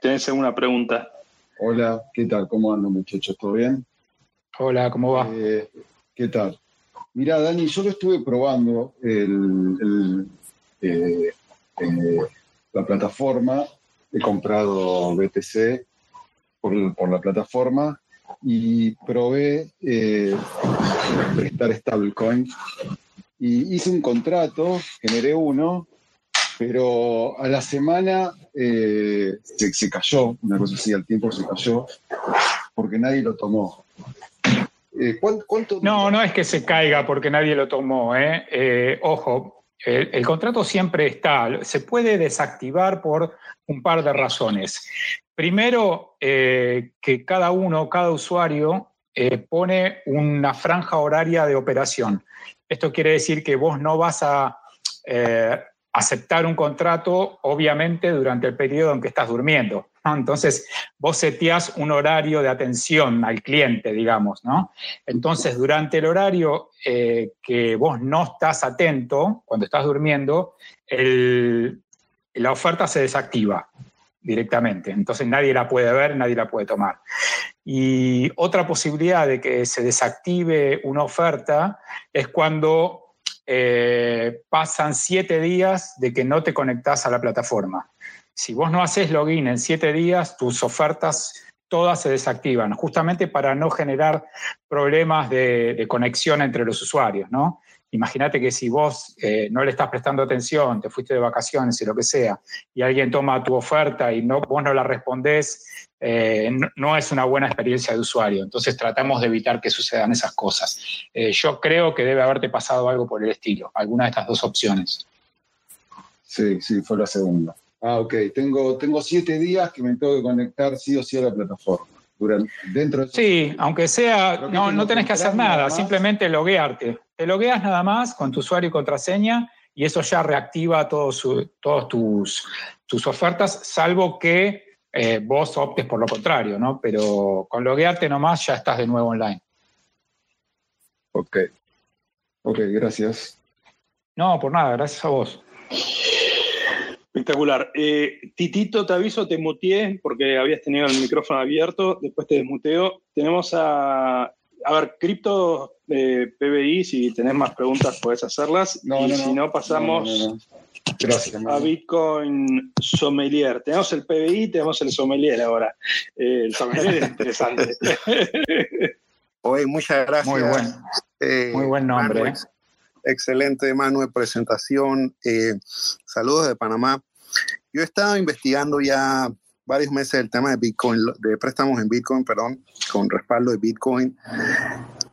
tenés alguna pregunta. Hola, ¿qué tal? ¿Cómo andan muchachos? ¿Todo bien? Hola, ¿cómo va? Eh, ¿Qué tal? Mira, Dani, yo lo estuve probando el, eh, eh, la plataforma. He comprado BTC por, la plataforma y probé prestar stablecoin. Y hice un contrato, generé uno, pero a la semana eh, se, cayó, una cosa así, al tiempo se cayó, porque nadie lo tomó. Eh, ¿cuánto, no, no es que se caiga porque nadie lo tomó. ¿eh? ojo, el, contrato siempre está, se puede desactivar por un par de razones. Primero, que cada uno, cada usuario pone una franja horaria de operación. Esto quiere decir que vos no vas a aceptar un contrato, obviamente, durante el periodo en que estás durmiendo. Entonces, vos seteás un horario de atención al cliente, digamos, ¿no? Entonces, durante el horario eh, que vos no estás atento, cuando estás durmiendo, la oferta se desactiva directamente. Entonces, nadie la puede ver, nadie la puede tomar. Y otra posibilidad de que se desactive una oferta es cuando eh, pasan siete días de que no te conectas a la plataforma. Si vos no haces login en siete días, tus ofertas todas se desactivan, justamente para no generar problemas de, conexión entre los usuarios, ¿no? Imagínate que si vos eh, no le estás prestando atención, te fuiste de vacaciones y lo que sea, y alguien toma tu oferta y no, vos no la respondés eh, no, es una buena experiencia de usuario. Entonces tratamos de evitar que sucedan esas cosas. Eh, yo creo que debe haberte pasado algo por el estilo, alguna de estas dos opciones. Sí, sí, fue la segunda. Ah, ok. Tengo, tengo siete días que me tengo que conectar sí o sí a la plataforma. durante, dentro de... Sí, aunque sea, no, no tenés que hacer nada, simplemente loguearte. Te logueas nada más con tu usuario y contraseña y eso ya reactiva todos tus, tus ofertas, salvo que eh, vos optes por lo contrario, ¿no? Pero con loguearte nomás ya estás de nuevo online. Ok. Ok, gracias. No, por nada, gracias a vos. Espectacular. Eh, Titito, te aviso, te muteé porque habías tenido el micrófono abierto, después te desmuteo. Tenemos a, a ver, cripto eh, PBI, si tenés más preguntas puedes hacerlas. No, y no, si no, pasamos Gracias. a Bitcoin Sommelier. Tenemos el PBI, tenemos el Sommelier ahora. Eh, el Sommelier es interesante. <laughs> Oye, muchas gracias. Muy buen, Eh, muy buen nombre. Manuel, excelente, Manuel, presentación. Eh, saludos de Panamá. Yo he estado investigando ya varios meses el tema de Bitcoin, de préstamos en Bitcoin, perdón, con respaldo de Bitcoin.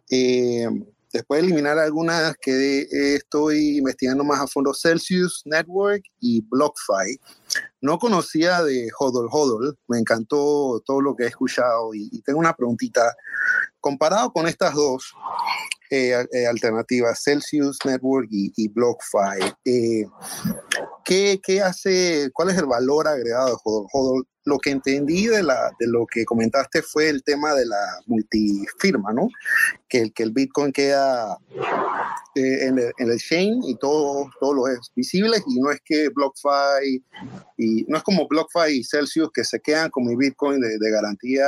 Eh, después de eliminar algunas que eh, estoy investigando más a fondo, Celsius Network y BlockFi. No conocía de Hodl Hodl, me encantó todo lo que he escuchado y, y tengo una preguntita. Comparado con estas dos eh, eh, alternativas, Celsius Network y, BlockFi, eh, ¿qué, ¿qué hace, cuál es el valor agregado Hodl Hodl? Lo que entendí de, la, lo que comentaste fue el tema de la multifirma, ¿no? Que, el- que el Bitcoin queda en, el, en el chain y todo, todo lo es visible y no es que BlockFi y no es como BlockFi y Celsius que se quedan con mi Bitcoin de, de garantía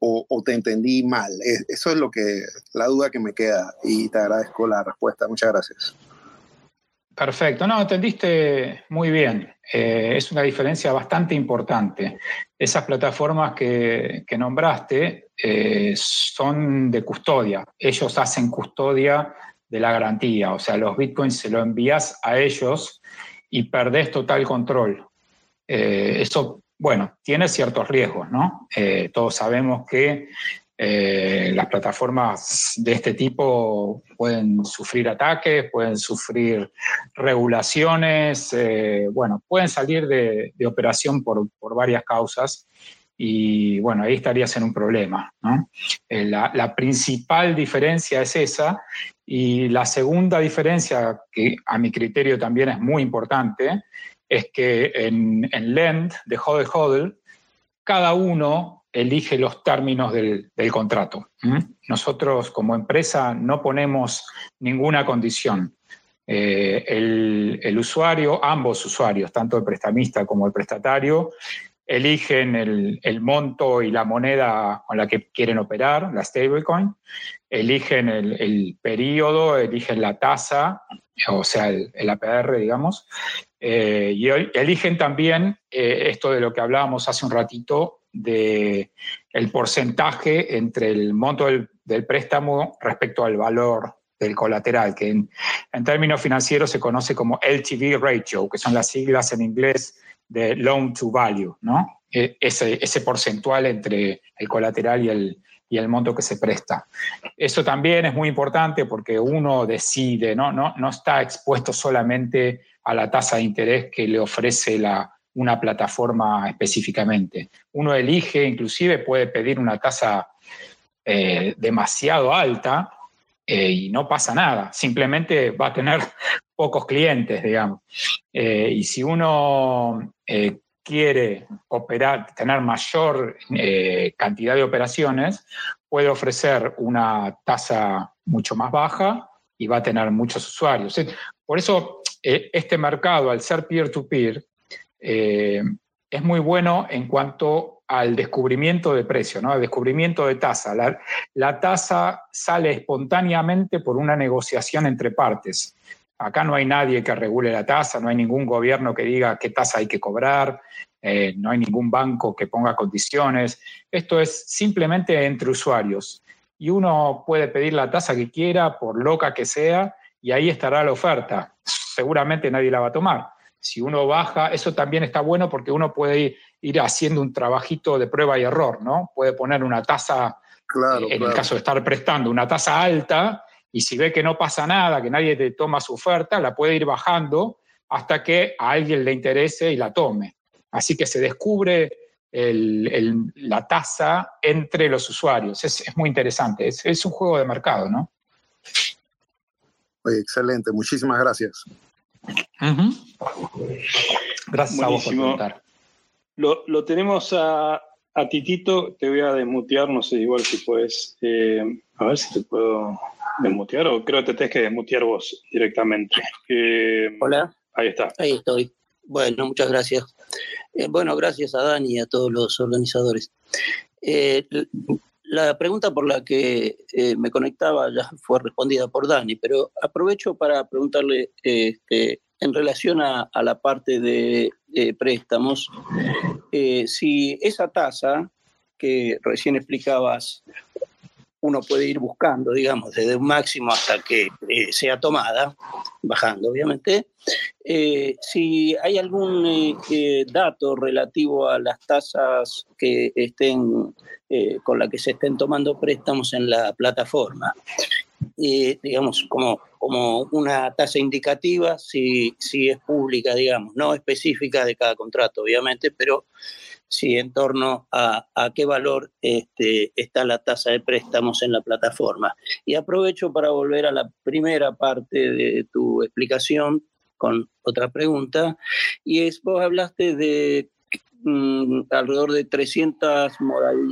o, te entendí mal. Es- Eso es lo que la duda que me queda y te agradezco la respuesta. Muchas gracias. Perfecto, no, entendiste muy bien. Eh, es una diferencia bastante importante. Esas plataformas que, que nombraste eh, son de custodia. Ellos hacen custodia de la garantía, o sea, los bitcoins se los envías a ellos y perdés total control. Eh, eso, bueno, tiene ciertos riesgos, ¿no? Eh, todos sabemos que eh, las plataformas de este tipo pueden sufrir ataques, pueden sufrir regulaciones, eh, bueno, pueden salir de, operación por, por, varias causas y bueno, ahí estarías en un problema. ¿no? La, la, principal diferencia es esa y la segunda diferencia, que a mi criterio también es muy importante, es que en, en Lend de Hodel Hodel, cada uno elige los términos del, del contrato. Nosotros como empresa no ponemos ninguna condición. Eh, el, usuario, ambos usuarios, tanto el prestamista como el prestatario, eligen el, el, monto y la moneda con la que quieren operar, la stablecoin, eligen el, el periodo, eligen la tasa, <laughs> o sea, el, APR, digamos, eh, y eligen también eh, esto de lo que hablábamos hace un ratito, de el porcentaje entre el monto del, préstamo respecto al valor del colateral, que en, términos financieros se conoce como LTV ratio, que son las siglas en inglés de loan to value, ¿no? Ese, ese porcentual entre el colateral y el, y el monto que se presta. Eso también es muy importante porque uno decide, ¿no? No, no está expuesto solamente a la tasa de interés que le ofrece la, una plataforma específicamente. Uno elige, inclusive puede pedir una tasa eh, demasiado alta eh, y no pasa nada, simplemente va a tener <laughs> pocos clientes, digamos. Eh, y si uno eh, quiere operar, tener mayor eh, cantidad de operaciones, puede ofrecer una tasa mucho más baja y va a tener muchos usuarios. Por eso, eh, este mercado, al ser peer-to-peer, -peer, eh, es muy bueno en cuanto al descubrimiento de precio, ¿no? al descubrimiento de tasa. La, tasa sale espontáneamente por una negociación entre partes. Acá no hay nadie que regule la tasa, no hay ningún gobierno que diga qué tasa hay que cobrar, eh, no hay ningún banco que ponga condiciones. Esto es simplemente entre usuarios. Y uno puede pedir la tasa que quiera, por loca que sea, y ahí estará la oferta. Seguramente nadie la va a tomar si uno baja, eso también está bueno porque uno puede ir, ir, haciendo un trabajito de prueba y error, ¿no? Puede poner una tasa, claro, eh, en claro. el caso de estar prestando, una tasa alta, y si ve que no pasa nada, que nadie te toma su oferta, la puede ir bajando hasta que a alguien le interese y la tome. Así que se descubre la tasa entre los usuarios. Es, muy interesante, es, un juego de mercado, ¿no? excelente, muchísimas gracias. Gracias a vos por preguntar. Lo, lo tenemos a, a Titito, te voy a desmutear, no sé, igual si puedes. Eh, a ver si te puedo desmutear o creo que te tenés que desmutear vos directamente. Eh, Hola. Ahí está. Ahí estoy. Bueno, muchas gracias. Eh, bueno, gracias a Dani y a todos los organizadores. la pregunta por la que me conectaba ya fue respondida por Dani, pero aprovecho para preguntarle este, en relación a, la parte de préstamos, eh, si esa tasa que recién explicabas, uno puede ir buscando, digamos, desde un máximo hasta que eh, sea tomada, bajando obviamente, eh, si hay algún dato relativo a las tasas que estén, con las que se estén tomando préstamos en la plataforma digamos, como, como una tasa indicativa, si, si es pública, digamos, no específica de cada contrato, obviamente, pero si en torno a, a qué valor este, está la tasa de préstamos en la plataforma. Y aprovecho para volver a la primera parte de tu explicación con otra pregunta, y es, vos hablaste de Mm, alrededor de 300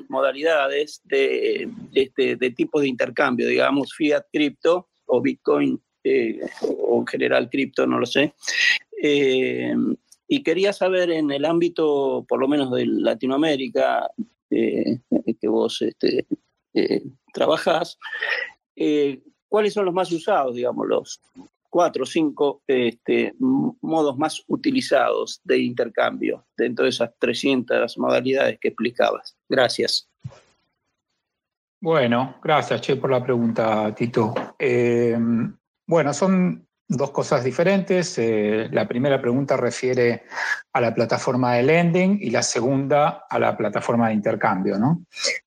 modalidades de, este, de tipos de intercambio, digamos, fiat cripto o Bitcoin eh, o en general cripto, no lo sé. Eh, y quería saber en el ámbito, por lo menos de Latinoamérica, eh, que vos este, trabajás, ¿cuáles son los más usados, digamos, los, cuatro o cinco este, modos más utilizados de intercambio dentro de esas 300 modalidades que explicabas. Gracias. Bueno, gracias, Che, por la pregunta, Tito. Eh, bueno, son dos cosas diferentes. Eh, la primera pregunta refiere a la plataforma de lending y la segunda a la plataforma de intercambio.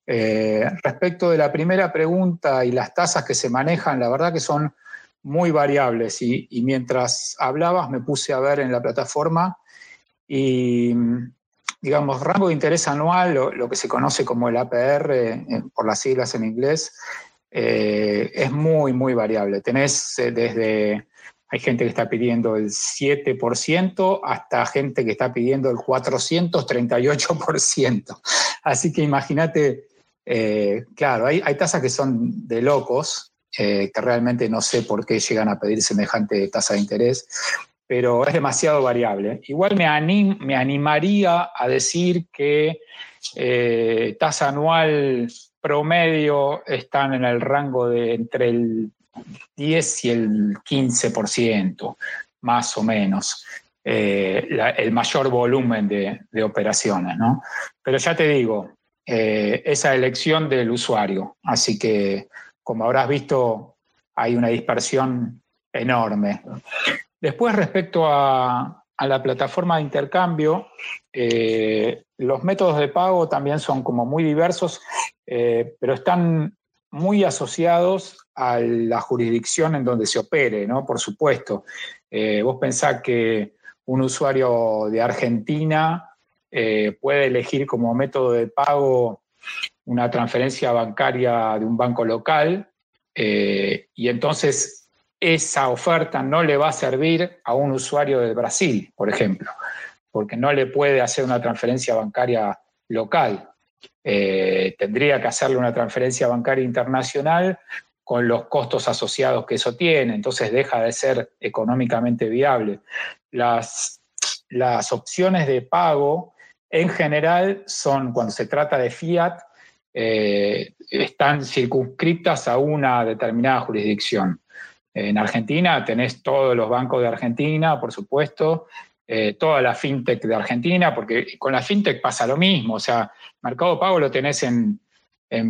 Eh, respecto de la primera pregunta y las tasas que se manejan, la verdad que son muy variables y, mientras hablabas me puse a ver en la plataforma y, digamos, rango de interés anual, lo, que se conoce como el APR, eh, por las siglas en inglés, eh, es muy, muy variable. Tenés desde, hay gente que está pidiendo el 7% hasta gente que está pidiendo el 438%. Así que imagínate, claro, hay, tasas que son de locos, eh, que realmente no sé por qué llegan a pedir semejante tasa de interés, pero es demasiado variable. Igual me, me animaría a decir que eh, tasa anual promedio están en el rango de entre el 10 y el 15%, más o menos. Eh, el mayor volumen de, operaciones, ¿no? Pero ya te digo, esa elección del usuario, así que como habrás visto, hay una dispersión enorme. Después, respecto a, la plataforma de intercambio, eh, los métodos de pago también son como muy diversos, eh, pero están muy asociados a la jurisdicción en donde se opere, ¿no? Por supuesto. Eh, vos pensás que un usuario de Argentina puede elegir como método de pago una transferencia bancaria de un banco local eh, y entonces esa oferta no le va a servir a un usuario de Brasil, por ejemplo, porque no le puede hacer una transferencia bancaria local. Eh, tendría que hacerle una transferencia bancaria internacional con los costos asociados que eso tiene, entonces deja de ser económicamente viable. Las, las opciones de pago en general son, cuando se trata de fiat, eh, están circunscritas a una determinada jurisdicción. En Argentina tenés todos los bancos de Argentina, por supuesto, eh, toda la fintech de Argentina, porque con la fintech pasa lo mismo, o sea, Mercado Pago lo tenés en,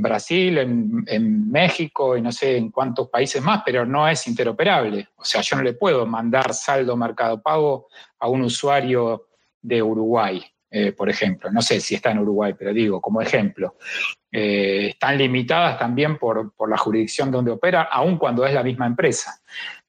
Brasil, en, México y no sé en cuántos países más, pero no es interoperable. O sea, yo no le puedo mandar saldo Mercado Pago a un usuario de Uruguay. Eh, por ejemplo. No sé si está en Uruguay, pero digo, como ejemplo. Eh, están limitadas también por, la jurisdicción donde opera, aun cuando es la misma empresa.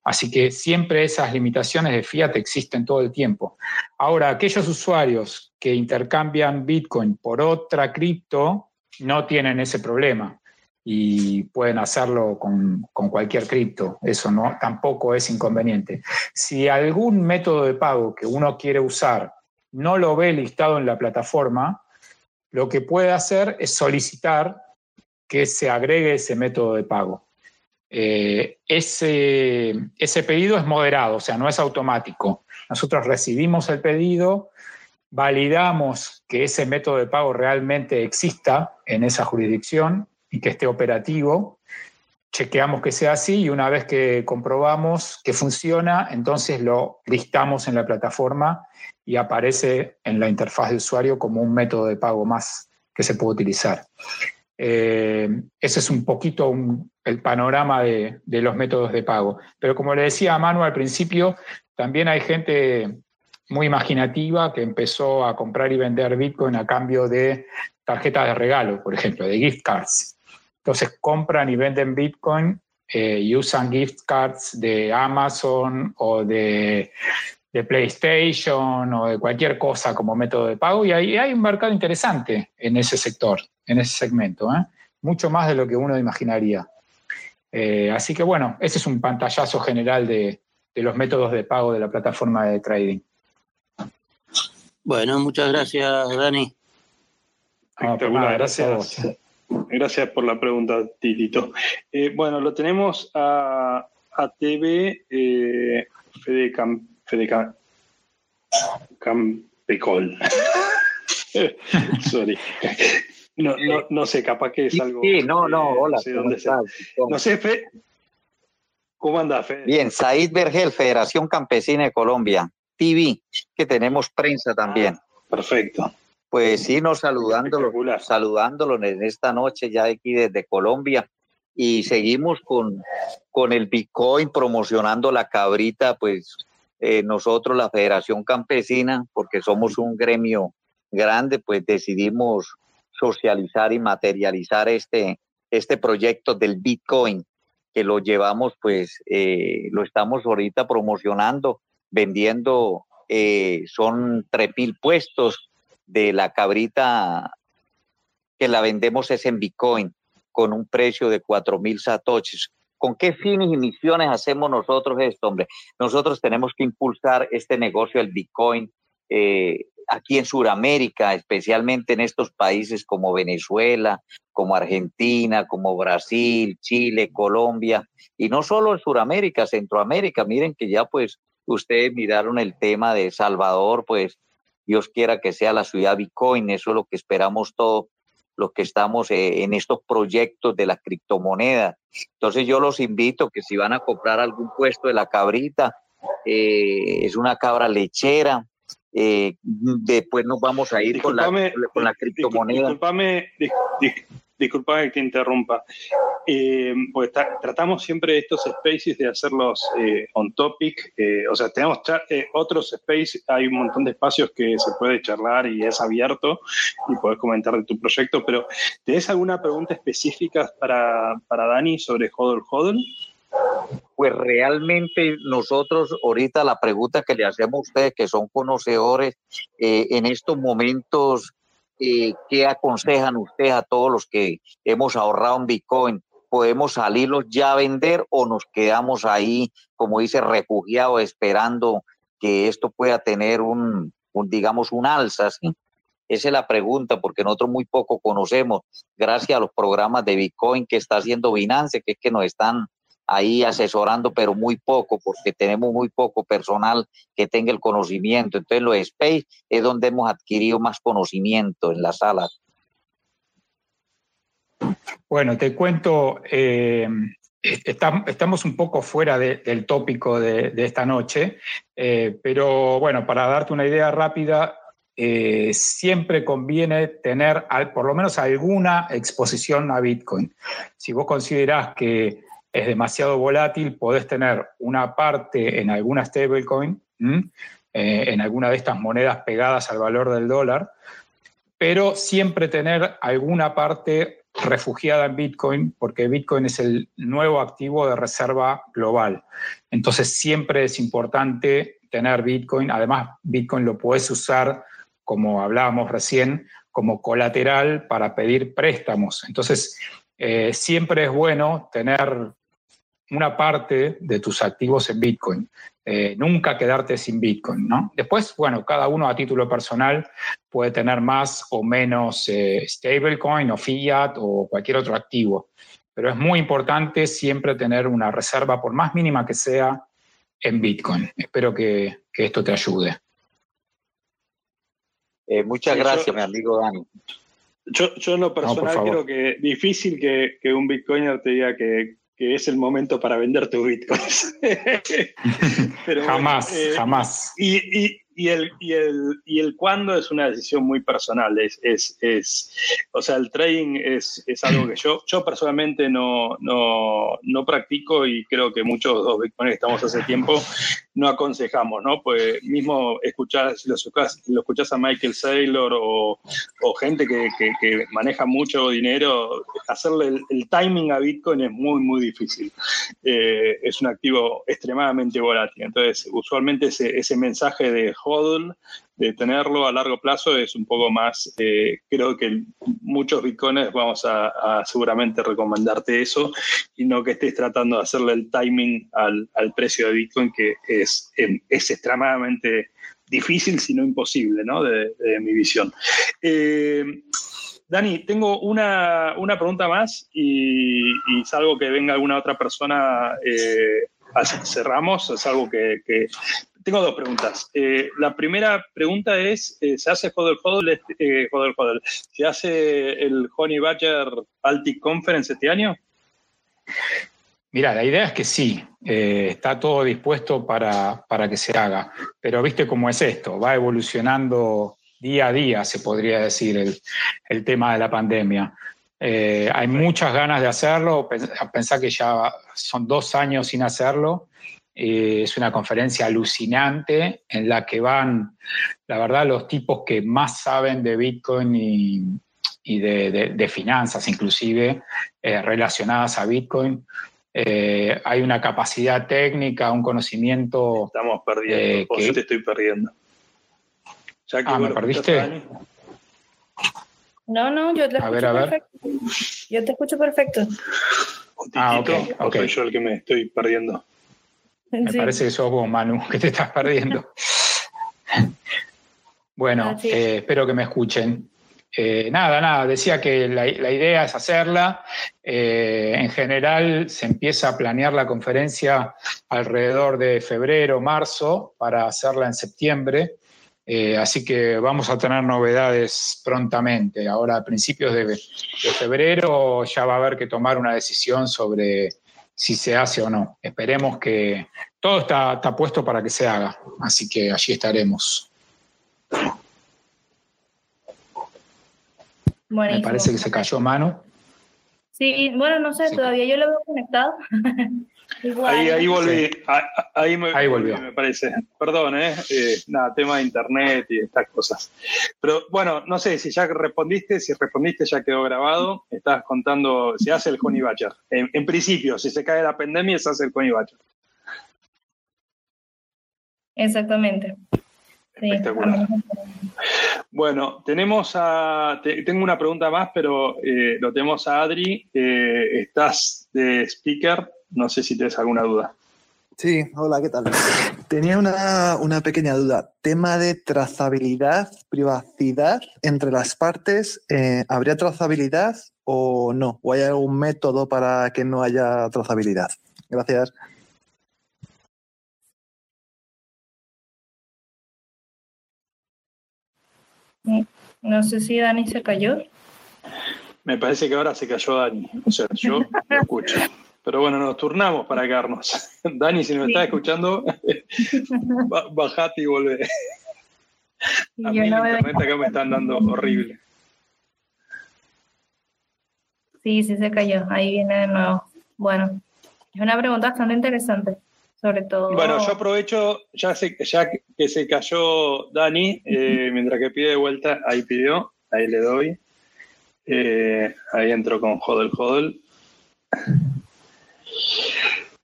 Así que siempre esas limitaciones de fiat existen todo el tiempo. Ahora, aquellos usuarios que intercambian Bitcoin por otra cripto no tienen ese problema y pueden hacerlo con, cualquier cripto. Eso tampoco es inconveniente. Si algún método de pago que uno quiere usar no lo ve listado en la plataforma, lo que puede hacer es solicitar que se agregue ese método de pago. Eh, ese, ese pedido es moderado, o sea, no es automático. Nosotros recibimos el pedido, validamos que ese método de pago realmente exista en esa jurisdicción y que esté operativo, chequeamos que sea así y una vez que comprobamos que funciona, entonces lo listamos en la plataforma y aparece en la interfaz de usuario como un método de pago más que se puede utilizar. Eh, ese es un poquito el panorama de, los métodos de pago. Pero como le decía a Manu al principio, también hay gente muy imaginativa que empezó a comprar y vender Bitcoin a cambio de tarjetas de regalo, por ejemplo, de gift cards. Entonces compran y venden Bitcoin eh, y usan gift cards de Amazon o de, PlayStation o de cualquier cosa como método de pago. Y ahí hay un mercado interesante en ese sector, en ese segmento, ¿eh? mucho más de lo que uno imaginaría. Eh, así que bueno, ese es un pantallazo general de, los métodos de pago de la plataforma de trading. Bueno, muchas gracias, Dani. gracias. Gracias por la pregunta, Titito. Eh, bueno, lo tenemos a, a TV eh, Fede, Cam, Fede Campecol. <laughs> Sorry. No, no, no, sé, capaz que es algo. Sí, no, no, hola. No sé dónde No sé, Fe. ¿Cómo anda, Fe? Bien, Said Vergel, Federación Campesina de Colombia, TV, que tenemos prensa también. Ah, perfecto. Pues sí, nos saludándolo, saludándolo en esta noche ya aquí desde Colombia y seguimos con, con el Bitcoin promocionando la cabrita, pues eh, nosotros la Federación Campesina, porque somos un gremio grande, pues decidimos socializar y materializar este, este proyecto del Bitcoin, que lo llevamos, pues eh, lo estamos ahorita promocionando, vendiendo, eh, son tres mil puestos de la cabrita que la vendemos es en Bitcoin con un precio de 4 mil satoshis. ¿Con qué fines y misiones hacemos nosotros esto, hombre? Nosotros tenemos que impulsar este negocio del Bitcoin eh, aquí en Sudamérica, especialmente en estos países como Venezuela, como Argentina, como Brasil, Chile, Colombia, y no solo en Sudamérica, Centroamérica. Miren que ya pues ustedes miraron el tema de Salvador, pues Dios quiera que sea la ciudad Bitcoin, eso es lo que esperamos todos los que estamos eh, en estos proyectos de la criptomoneda. Entonces yo los invito que si van a comprar algún puesto de la cabrita, eh, es una cabra lechera, eh, después nos vamos a ir con la, con la criptomoneda. Disculpame, disculpa que te interrumpa. Eh, pues tratamos siempre estos spaces de hacerlos eh, on topic. Eh, o sea, tenemos otros spaces, hay un montón de espacios que se puede charlar y es abierto y puedes comentar de tu proyecto, pero ¿tenés alguna pregunta específica para, para Dani sobre Hodl Hodl? Pues realmente nosotros ahorita la pregunta que le hacemos a ustedes que son conocedores en estos momentos eh, ¿qué aconsejan ustedes a todos los que hemos ahorrado en Bitcoin? ¿Podemos salirlos ya a vender o nos quedamos ahí, como dice, refugiados, esperando que esto pueda tener un, digamos, un alza? Esa es la pregunta, porque nosotros muy poco conocemos, gracias a los programas de Bitcoin que está haciendo Binance, que es que nos están ahí asesorando, pero muy poco, porque tenemos muy poco personal que tenga el conocimiento. Entonces, los Space es donde hemos adquirido más conocimiento en la sala. Bueno, te cuento, eh, estamos un poco fuera del tópico de, esta noche, eh, pero bueno, para darte una idea rápida, eh, siempre conviene tener por lo menos alguna exposición a Bitcoin. Si vos considerás que es demasiado volátil, podés tener una parte en alguna stablecoin, eh, en alguna de estas monedas pegadas al valor del dólar, pero siempre tener alguna parte refugiada en Bitcoin porque Bitcoin es el nuevo activo de reserva global. Entonces siempre es importante tener Bitcoin. Además, Bitcoin lo puedes usar, como hablábamos recién, como colateral para pedir préstamos. Entonces, eh, siempre es bueno tener una parte de tus activos en Bitcoin. Eh, nunca quedarte sin Bitcoin, ¿no? Después, bueno, cada uno a título personal puede tener más o menos eh, stablecoin o fiat o cualquier otro activo, pero es muy importante siempre tener una reserva, por más mínima que sea, en Bitcoin. Espero que, esto te ayude. Eh, muchas gracias, mi amigo Dani. Yo, yo en lo personal creo que difícil que, que un bitcoiner te diga que, que es el momento para vender tu bitcoins. <laughs> jamás, eh, jamás. Y, y el, y, el, y el cuándo es una decisión muy personal. Es, es, o sea, el trading es, es algo que yo, yo personalmente no, no, no practico y creo que muchos de los que estamos hace tiempo no aconsejamos, ¿no? Pues mismo escuchar, si lo escuchás, lo escuchás a Michael Saylor o, o gente que, que, que, maneja mucho dinero, hacerle el, timing a Bitcoin es muy, muy difícil. Eh, es un activo extremadamente volátil. Entonces, usualmente ese, ese mensaje de de tenerlo a largo plazo es un poco más, eh, creo que muchos bitcoins vamos a, seguramente recomendarte eso y no que estés tratando de hacerle el timing al, precio de bitcoin que es, em, es extremadamente difícil, si no imposible, ¿no? De, mi visión. Eh, Dani, tengo una, pregunta más y, y, salvo que venga alguna otra persona, eh, cerramos, es algo que, tengo dos preguntas. Eh, la primera pregunta es, eh, ¿se hace Hodel Hodel, eh, ¿Se hace el Honey Badger Baltic Conference este año? Mira, la idea es que sí, está todo dispuesto para, que se haga, pero viste cómo es esto, va evolucionando día a día, se podría decir, el, el tema de la pandemia. hay muchas ganas de hacerlo, pensar que ya son dos años sin hacerlo eh, es una conferencia alucinante en la que van, la verdad, los tipos que más saben de Bitcoin y, de, finanzas inclusive eh, relacionadas a Bitcoin. Eh, hay una capacidad técnica, un conocimiento. Estamos perdiendo, yo te estoy perdiendo. ah, ¿me perdiste? No, no, yo te escucho perfecto. Yo te escucho perfecto. Ah, ok, ok. soy yo el que me estoy perdiendo? Me parece que sos vos, Manu, <laughs> que te estás perdiendo. <laughs> bueno, eh, espero que me escuchen. Eh, nada, nada, decía que la, idea es hacerla. Eh, en general se empieza a planear la conferencia alrededor de febrero, marzo, para hacerla en septiembre. así que vamos a tener novedades prontamente. Ahora, a principios de, de febrero, ya va a haber que tomar una decisión sobre si se hace o no. Esperemos que todo está, puesto para que se haga, así que allí estaremos. Me parece que se cayó mano. Sí, bueno, no sé, todavía yo lo veo conectado. <laughs> ahí, ahí volví, ahí, me, volvió. Me parece. Perdón, ¿eh? ¿eh? Nada, tema de internet y estas cosas. Pero bueno, no sé si ya respondiste, si respondiste ya quedó grabado. Estás contando, se hace el Honey Badger. En, principio, si se cae la pandemia, se hace el Honey Badger. Exactamente. Espectacular. Bueno, tenemos a. tengo una pregunta más, pero eh, lo tenemos a Adri. Eh, estás de speaker. No sé si tienes alguna duda. Sí, hola, ¿qué tal? Tenía una, pequeña duda. Tema de trazabilidad, privacidad entre las partes. Eh, ¿Habría trazabilidad o no? ¿O hay algún método para que no haya trazabilidad? Gracias. No sé si Dani se cayó. Me parece que ahora se cayó Dani. O sea, yo lo escucho. <laughs> Pero bueno, nos turnamos para quedarnos. <laughs> Dani, si nos estás escuchando, <laughs> bajate y volvé. A mí el internet acá me están dando horrible. Sí, sí se cayó. Ahí viene de nuevo. Bueno, es una pregunta bastante interesante, sobre todo. Bueno, yo aprovecho, ya, ya que se cayó Dani, eh, mientras que pide de vuelta, ahí pidió, ahí le doy. Eh, ahí entro con Hodel Hodel.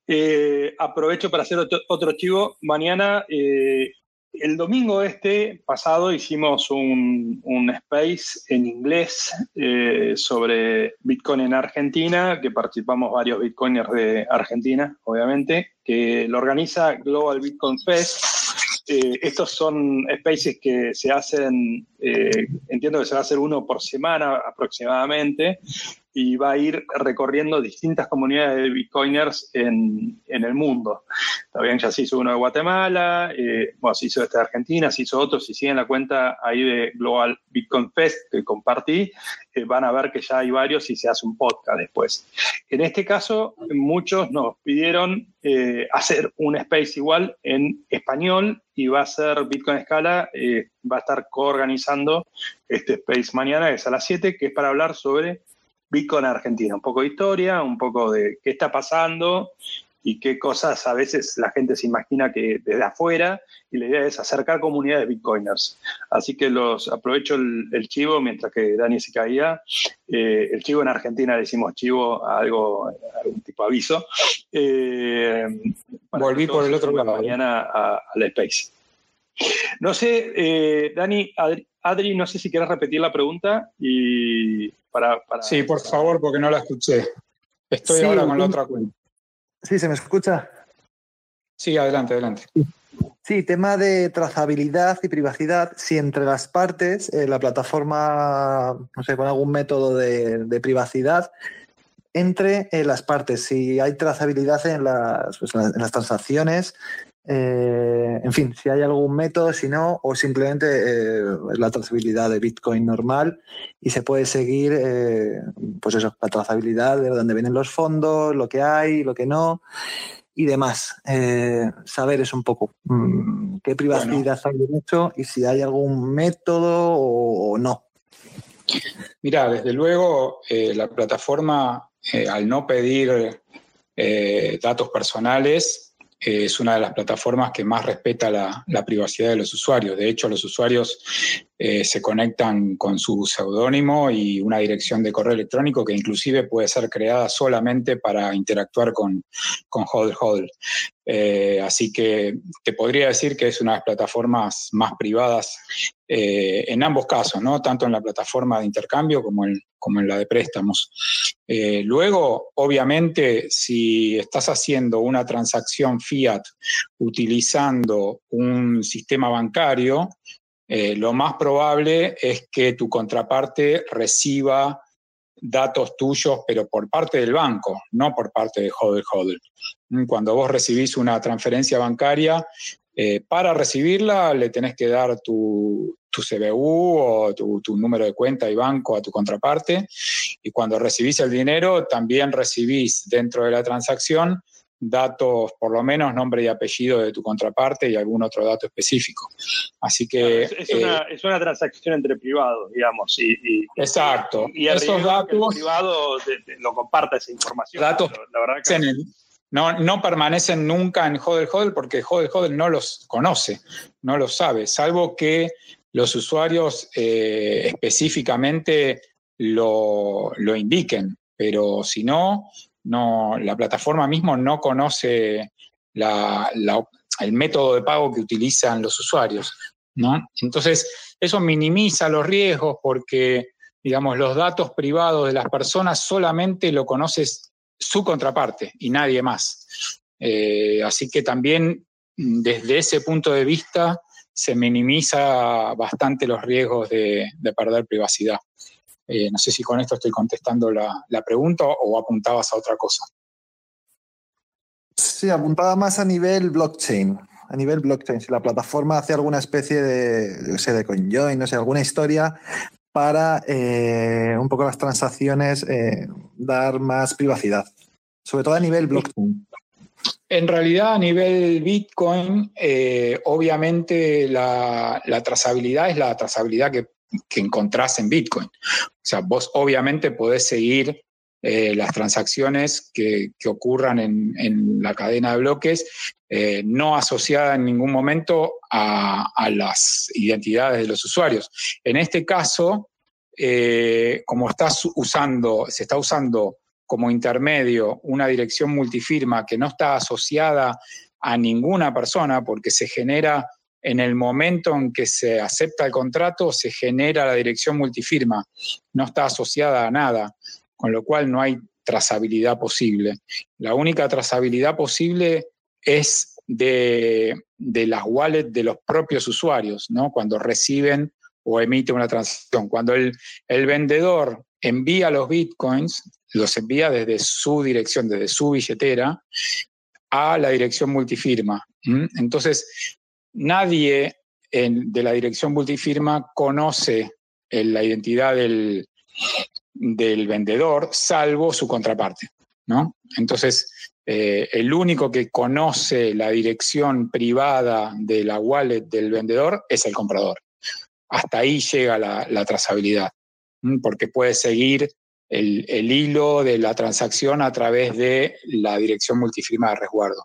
Eh, aprovecho para hacer otro, chivo. Mañana, eh, el domingo este pasado, hicimos un, space en inglés eh, sobre Bitcoin en Argentina, que participamos varios Bitcoiners de Argentina, obviamente, que lo organiza Global Bitcoin Fest. estos son spaces que se hacen, entiendo que se va a hacer uno por semana aproximadamente, y va a ir recorriendo distintas comunidades de bitcoiners en, el mundo. También ya se hizo uno de Guatemala, eh, bueno, se hizo este de Argentina, se hizo otro, si siguen la cuenta ahí de Global Bitcoin Fest que compartí, eh, van a ver que ya hay varios y se hace un podcast después. En este caso, muchos nos pidieron eh, hacer un space igual en español y va a ser Bitcoin Escala, va a estar coorganizando este space mañana, que es a las 7, que es para hablar sobre Bitcoin Argentina, un poco de historia, un poco de qué está pasando y qué cosas a veces la gente se imagina que desde afuera y la idea es acercar comunidades bitcoiners. Así que los aprovecho el, chivo mientras que Dani se caía. Eh, el chivo en Argentina le decimos chivo a algo, algún tipo de aviso. Eh, Volví por el otro lado. Mañana a, la Space. No sé, eh, Dani, Adri, no sé si quieres repetir la pregunta y para... sí, por favor, porque no la escuché. Estoy ahora con la otra cuenta. Sí, ¿se me escucha? Sí, adelante, adelante. Sí, tema de trazabilidad y privacidad. Si entre las partes eh, la plataforma, no sé, con algún método de, privacidad, entre eh, las partes, si hay trazabilidad en las, pues, en las transacciones, eh, en fin, si hay algún método, si no, o simplemente eh, la trazabilidad de Bitcoin normal y se puede seguir, eh, pues eso, la trazabilidad de dónde vienen los fondos, lo que hay, lo que no y demás. saber es un poco mm, qué privacidad hay en y si hay algún método o, no. Mira, desde luego la plataforma, al no pedir datos personales, es una de las plataformas que más respeta la, privacidad de los usuarios. De hecho, los usuarios eh, se conectan con su seudónimo y una dirección de correo electrónico que inclusive puede ser creada solamente para interactuar con, con Hodl. Eh, así que te podría decir que es una de las plataformas más privadas eh, en ambos casos, ¿no? tanto en la plataforma de intercambio como en, como en la de préstamos. Eh, luego, obviamente, si estás haciendo una transacción fiat utilizando un sistema bancario, lo más probable es que tu contraparte reciba datos tuyos, pero por parte del banco, no por parte de Hodel Hodel. Cuando vos recibís una transferencia bancaria, eh, para recibirla le tenés que dar tu, tu CBU o tu, tu, número de cuenta y banco a tu contraparte. Y cuando recibís el dinero, también recibís dentro de la transacción datos, por lo menos nombre y apellido de tu contraparte y algún otro dato específico. Así que... es, una, eh, es, una, transacción entre privados, digamos. Y, exacto. Y, esos datos... El privado lo comparta esa información. Datos la verdad que... no, no permanecen nunca en Hodel Hodel porque Hodel Hodel no los conoce, no los sabe, salvo que los usuarios eh, específicamente lo, lo indiquen. Pero si no, no, la plataforma mismo no conoce el método de pago que utilizan los usuarios. ¿no? Entonces, eso minimiza los riesgos porque, digamos, los datos privados de las personas solamente lo conoce su contraparte y nadie más. Eh, así que también desde ese punto de vista se minimiza bastante los riesgos de perder privacidad. Eh, no sé si con esto estoy contestando la, pregunta o apuntabas a otra cosa. Sí, apuntaba más a nivel blockchain. A nivel blockchain, si la plataforma hace alguna especie de, no sé, de CoinJoin, no sé, alguna historia para eh, un poco las transacciones eh, dar más privacidad, sobre todo a nivel blockchain. En realidad, a nivel Bitcoin, obviamente la, la, trazabilidad es la trazabilidad que que encontrás en Bitcoin. O sea, vos obviamente podés seguir eh, las transacciones que, ocurran en, la cadena de bloques, eh, no asociada en ningún momento a, las identidades de los usuarios. En este caso, eh, como estás usando, se está usando como intermedio una dirección multifirma que no está asociada a ninguna persona porque se genera en el momento en que se acepta el contrato, se genera la dirección multifirma, no está asociada a nada, con lo cual no hay trazabilidad posible. La única trazabilidad posible es de, las wallets de los propios usuarios, ¿no? Cuando reciben o emiten una transacción. Cuando el, el vendedor envía los bitcoins, los envía desde su dirección, desde su billetera, a la dirección multifirma. Entonces, nadie de la dirección multifirma conoce la identidad del, del, vendedor, salvo su contraparte. ¿no? Entonces, eh, el único que conoce la dirección privada de la wallet del vendedor es el comprador. Hasta ahí llega la, trazabilidad, porque puede seguir el, hilo de la transacción a través de la dirección multifirma de resguardo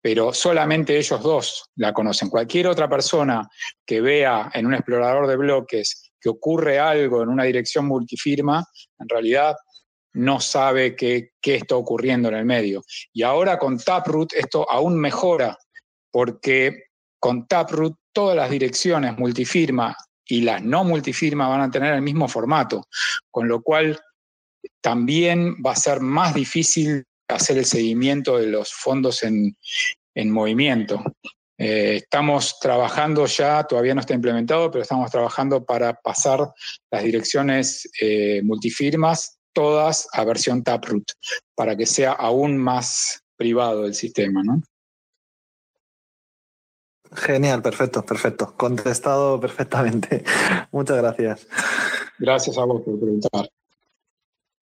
pero solamente ellos dos la conocen. Cualquier otra persona que vea en un explorador de bloques que ocurre algo en una dirección multifirma, en realidad no sabe qué, está ocurriendo en el medio. Y ahora con Taproot esto aún mejora, porque con Taproot todas las direcciones multifirma y las no multifirma van a tener el mismo formato, con lo cual también va a ser más difícil hacer el seguimiento de los fondos en, movimiento. Eh, estamos trabajando ya, todavía no está implementado, pero estamos trabajando para pasar las direcciones eh, multifirmas todas a versión Taproot, para que sea aún más privado el sistema, ¿no? Genial, perfecto, perfecto. Contestado <laughs> perfectamente. Muchas gracias. Gracias a vos por preguntar.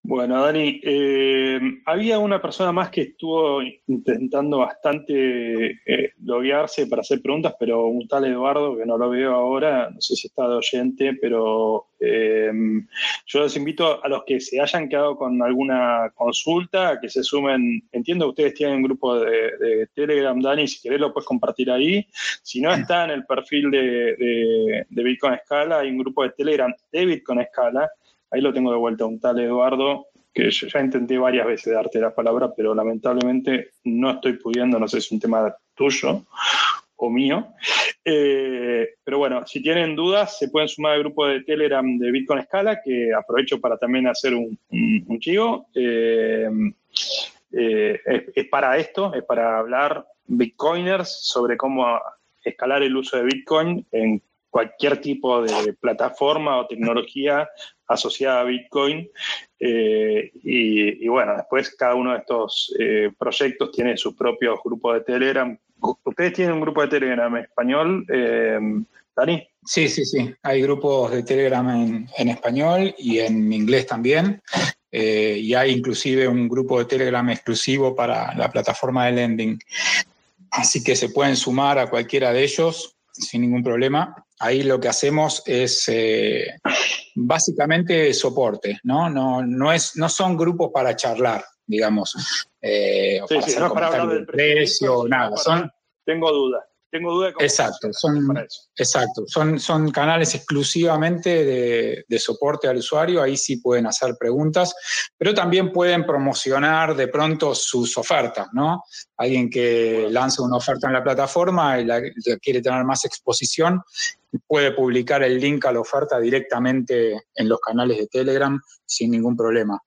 Bueno, Dani, eh, había una persona más que estuvo intentando bastante eh, loguearse para hacer preguntas, pero un tal Eduardo, que no lo veo ahora, no sé si está de oyente, pero eh, yo les invito a los que se hayan quedado con alguna consulta, a que se sumen. Entiendo que ustedes tienen un grupo de, Telegram, Dani, si querés lo puedes compartir ahí. Si no está en el perfil de, Bitcoin Scala, hay un grupo de Telegram de Bitcoin Scala Ahí lo tengo de vuelta, un tal Eduardo, que ya intenté varias veces darte las palabras, pero lamentablemente no estoy pudiendo, no sé si es un tema tuyo o mío. Eh, pero bueno, si tienen dudas, se pueden sumar al grupo de Telegram de Bitcoin Scala, que aprovecho para también hacer un, un, chivo. Eh, eh, es, para esto, es para hablar Bitcoiners sobre cómo escalar el uso de Bitcoin en cualquier tipo de plataforma o tecnología asociada a Bitcoin. Eh, y, bueno, después cada uno de estos eh, proyectos tiene sus propios grupos de Telegram. ¿Ustedes tienen un grupo de Telegram en español, eh, Dani? Sí, sí, sí. Hay grupos de Telegram en, español y en inglés también. y hay inclusive un grupo de Telegram exclusivo para la plataforma de lending. Así que se pueden sumar a cualquiera de ellos sin ningún problema. Ahí lo que hacemos es eh, básicamente soporte, ¿no? No, no, es, no son grupos para charlar, digamos, eh, sí, para sí, no para hablar del precio, nada. Son, tengo dudas. Tengo duda de cómo exacto, son, exacto. Son, son canales exclusivamente de, de, soporte al usuario, ahí sí pueden hacer preguntas, pero también pueden promocionar de pronto sus ofertas, ¿no? Alguien que lanza una oferta en la plataforma y la, quiere tener más exposición, puede publicar el link a la oferta directamente en los canales de Telegram sin ningún problema.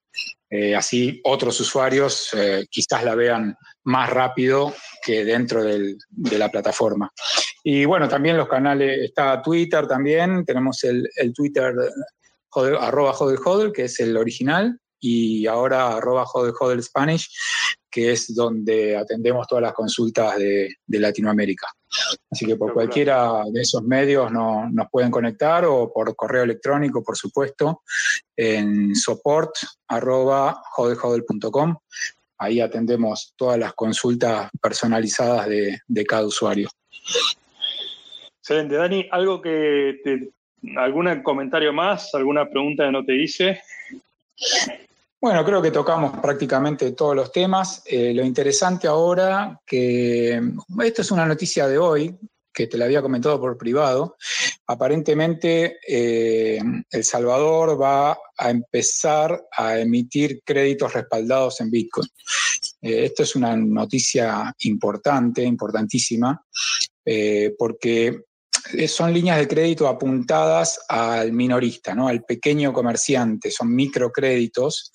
Eh, así otros usuarios eh, quizás la vean más rápido que dentro de la plataforma. Y bueno, también los canales, está Twitter también, tenemos el, Twitter arroba hodel, que es el original, y ahora arroba hodel, Spanish, que es donde atendemos todas las consultas de, Latinoamérica. Así que por cualquiera de esos medios nos pueden conectar o por correo electrónico, por supuesto, en support arroba Ahí atendemos todas las consultas personalizadas de, cada usuario. Excelente. Dani, ¿algo que te, algún comentario más, alguna pregunta que no te hice? Bueno, creo que tocamos prácticamente todos los temas. Eh, lo interesante ahora que esto es una noticia de hoy, que te la había comentado por privado, aparentemente eh, El Salvador va a empezar a emitir créditos respaldados en Bitcoin. Eh, esto es una noticia importante, importantísima, eh, porque son líneas de crédito apuntadas al minorista, ¿no? al pequeño comerciante, son microcréditos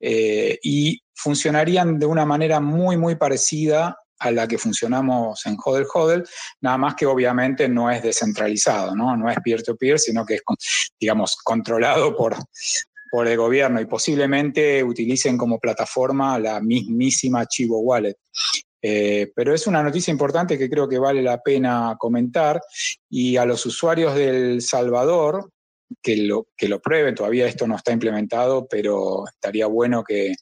y funcionarían de una manera muy, muy parecida a la que funcionamos en Hodel Hodel, nada más que obviamente no es descentralizado, ¿no? No es peer-to-peer, sino que es, digamos, controlado por, por el gobierno y posiblemente utilicen como plataforma la mismísima Chivo Wallet. Eh, pero es una noticia importante que creo que vale la pena comentar y a los usuarios del Salvador, que lo, que lo prueben, todavía esto no está implementado, pero estaría bueno que,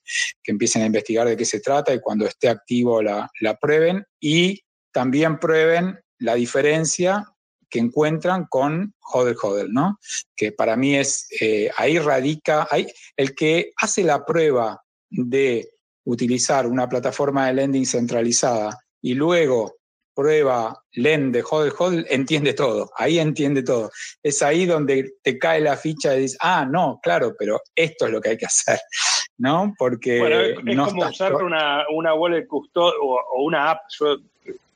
empiecen a investigar de qué se trata y cuando esté activo la, prueben y también prueben la diferencia que encuentran con Hodel Hodel, ¿no? Que para mí es, eh, ahí radica, ahí, el que hace la prueba de utilizar una plataforma de lending centralizada y luego prueba LEN de Hodel Hodel, entiende todo, ahí entiende todo. Es ahí donde te cae la ficha y dices, ah, no, claro, pero esto es lo que hay que hacer, ¿no? Porque bueno, es, como usar una, una wallet custodia o, una app,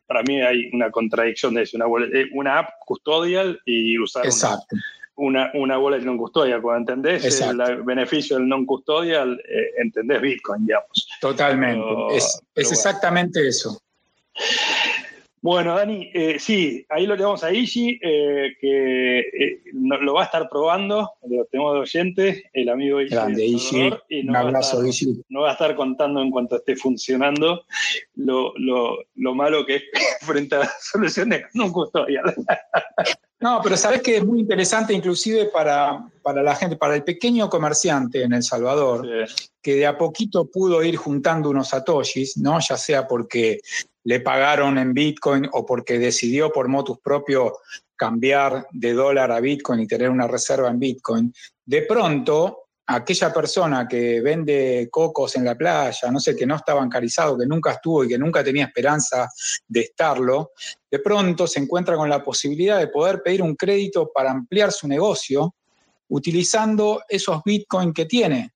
para mí hay una contradicción de eso, una, eh, una app custodial y usar Una, una, wallet non custodial. Cuando entendés el beneficio del non custodial, eh, entendés Bitcoin, digamos. Totalmente, es, es exactamente eso. Bueno, Dani, eh, sí, ahí lo tenemos a Ishi, eh, que eh, lo va a estar probando, lo tenemos de oyente, el amigo Ishi. Grande, Ishi. un abrazo, Ishi. No va a estar contando en cuanto esté funcionando lo, malo que es <laughs> frente a las soluciones no custodial. No, pero sabes que es muy interesante inclusive para, para la gente, para el pequeño comerciante en El Salvador, que de a poquito pudo ir juntando unos satoshis, ¿no? Ya sea porque le pagaron en Bitcoin o porque decidió por motus propio cambiar de dólar a Bitcoin y tener una reserva en Bitcoin, de pronto aquella persona que vende cocos en la playa, no sé, que no está bancarizado, que nunca estuvo y que nunca tenía esperanza de estarlo, de pronto se encuentra con la posibilidad de poder pedir un crédito para ampliar su negocio utilizando esos Bitcoin que tiene.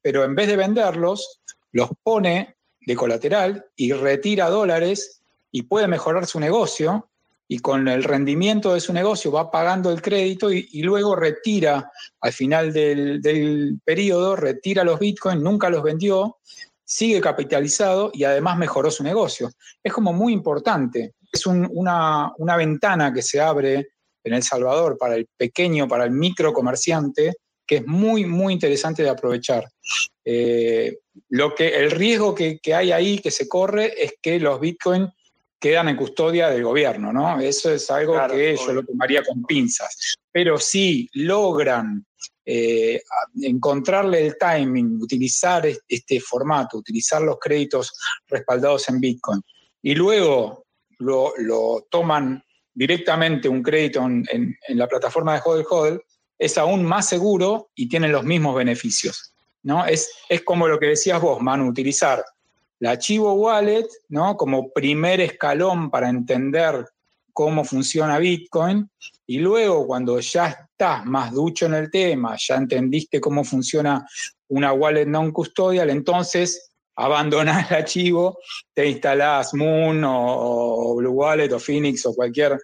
Pero en vez de venderlos, los pone de colateral y retira dólares y puede mejorar su negocio y con el rendimiento de su negocio va pagando el crédito y, luego retira al final del, periodo, retira los bitcoins, nunca los vendió, sigue capitalizado y además mejoró su negocio. Es como muy importante, es una, una ventana que se abre en El Salvador para el pequeño, para el micro comerciante, que es muy, muy interesante de aprovechar. Eh, lo que, el riesgo que, hay ahí, que se corre, es que los bitcoins quedan en custodia del gobierno, ¿no? Eso es algo que yo lo tomaría con pinzas. Pero si logran eh, encontrarle el timing, utilizar este formato, utilizar los créditos respaldados en Bitcoin, y luego lo, toman directamente un crédito en, la plataforma de Hodel Hodel, es aún más seguro y tienen los mismos beneficios. ¿No? Es, es como lo que decías vos, Manu, utilizar la Chivo Wallet ¿no? como primer escalón para entender cómo funciona Bitcoin y luego cuando ya estás más ducho en el tema, ya entendiste cómo funciona una wallet non custodial, entonces abandonás la Chivo, te instalás Moon o, Blue Wallet o Phoenix o cualquier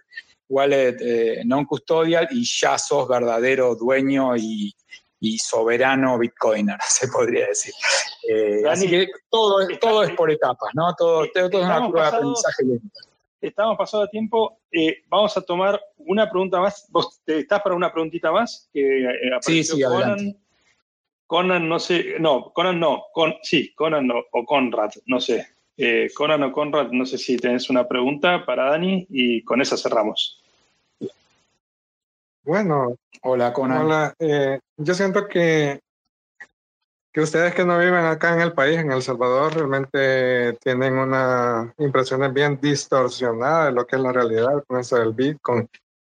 wallet eh, non custodial y ya sos verdadero dueño y, soberano bitcoiner, <laughs> se podría decir. Eh, así que todo, todo es por etapas, ¿no? Todo, todo es una curva de aprendizaje lenta. Estamos pasado a tiempo. Eh, vamos a tomar una pregunta más. ¿Vos estás para una preguntita más? Que, sí, sí, Conan, adelante. Conan, no sé, no, Conan no, con, sí, Conan no, o Conrad, no sé. Conan o Conrad, no sé si tenés una pregunta para Dani y con esa cerramos. Bueno, hola Conan. Hola, eh, yo siento que, que ustedes que no viven acá en el país, en El Salvador, realmente tienen una impresión bien distorsionada de lo que es la realidad con eso del Bitcoin.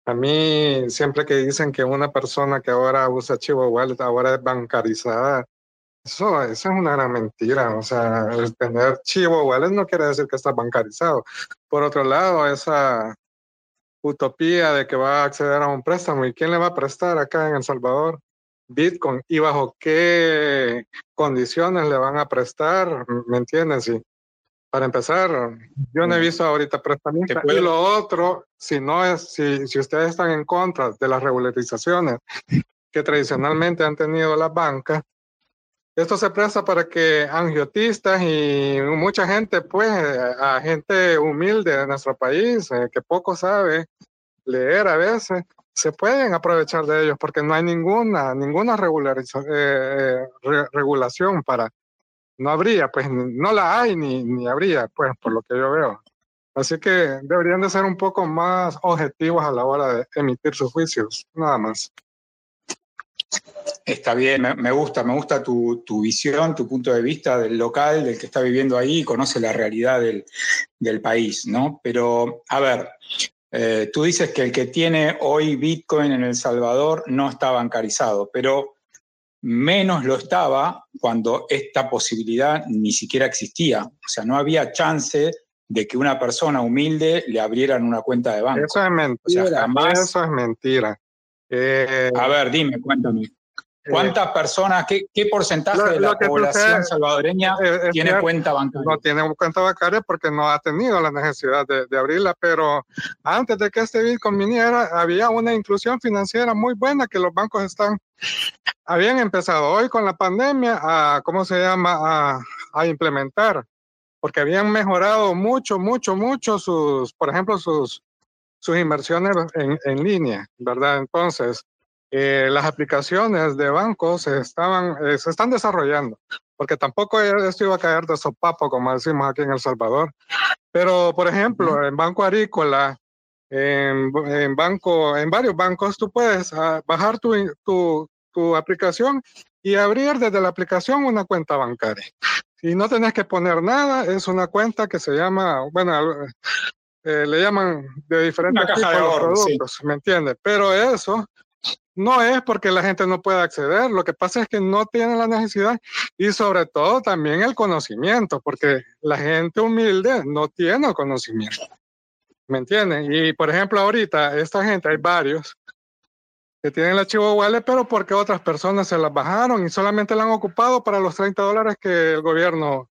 A mí, siempre que dicen que una persona que ahora usa Chivo Wallet ahora es bancarizada, eso, eso es una gran mentira. O sea, el tener Chivo Wallet no quiere decir que está bancarizado. Por otro lado, esa, utopía de que va a acceder a un préstamo. ¿Y quién le va a prestar acá en El Salvador? Bitcoin. ¿Y bajo qué condiciones le van a prestar? ¿Me entienden? Sí. Para empezar, yo no he visto ahorita prestamistas. Y lo otro, si no es, si, si ustedes están en contra de las regularizaciones que tradicionalmente han tenido las bancas, esto se presta para que angiotistas y mucha gente, pues, a gente humilde de nuestro país, eh, que poco sabe leer a veces, se pueden aprovechar de ellos porque no hay ninguna, ninguna eh, regulación para, no habría, pues no la hay ni, ni habría, pues, por lo que yo veo. Así que deberían de ser un poco más objetivos a la hora de emitir sus juicios, nada más. Está bien, me, gusta, me gusta tu, visión, tu punto de vista del local, del que está viviendo ahí y conoce la realidad del, país, ¿no? Pero, a ver, eh, tú dices que el que tiene hoy Bitcoin en El Salvador no está bancarizado, pero menos lo estaba cuando esta posibilidad ni siquiera existía. O sea, no había chance de que una persona humilde le abrieran una cuenta de banco. Eso es mentira. Eso es mentira. Eh, a ver, dime, cuéntame. Eh, ¿Cuántas personas, qué, porcentaje de la población salvadoreña tiene cuenta bancaria? No tiene cuenta bancaria porque no ha tenido la necesidad de, abrirla, pero antes de que este Bitcoin viniera, había una inclusión financiera muy buena que los bancos están, habían empezado hoy con la pandemia a, ¿cómo se llama?, a, implementar, porque habían mejorado mucho, mucho, mucho sus, por ejemplo, sus, sus inversiones en, en línea, ¿verdad? Entonces, eh, las aplicaciones de bancos se, estaban, eh, se están desarrollando, porque tampoco esto iba a caer de sopapo, como decimos aquí en El Salvador. Pero, por ejemplo, en Banco Agrícola, en, en, banco, en varios bancos, tú puedes ah, bajar tu, tu, tu, aplicación y abrir desde la aplicación una cuenta bancaria. Y no tenés que poner nada, es una cuenta que se llama, bueno, eh, le llaman de diferentes tipos de, productos, ¿me entiendes? Pero eso no es porque la gente no pueda acceder, lo que pasa es que no tienen la necesidad y sobre todo también el conocimiento, porque la gente humilde no tiene el conocimiento. ¿Me entienden? Y por ejemplo, ahorita esta gente, hay varios que tienen el archivo wallet, pero porque otras personas se las bajaron y solamente la han ocupado para los 30 dólares que el gobierno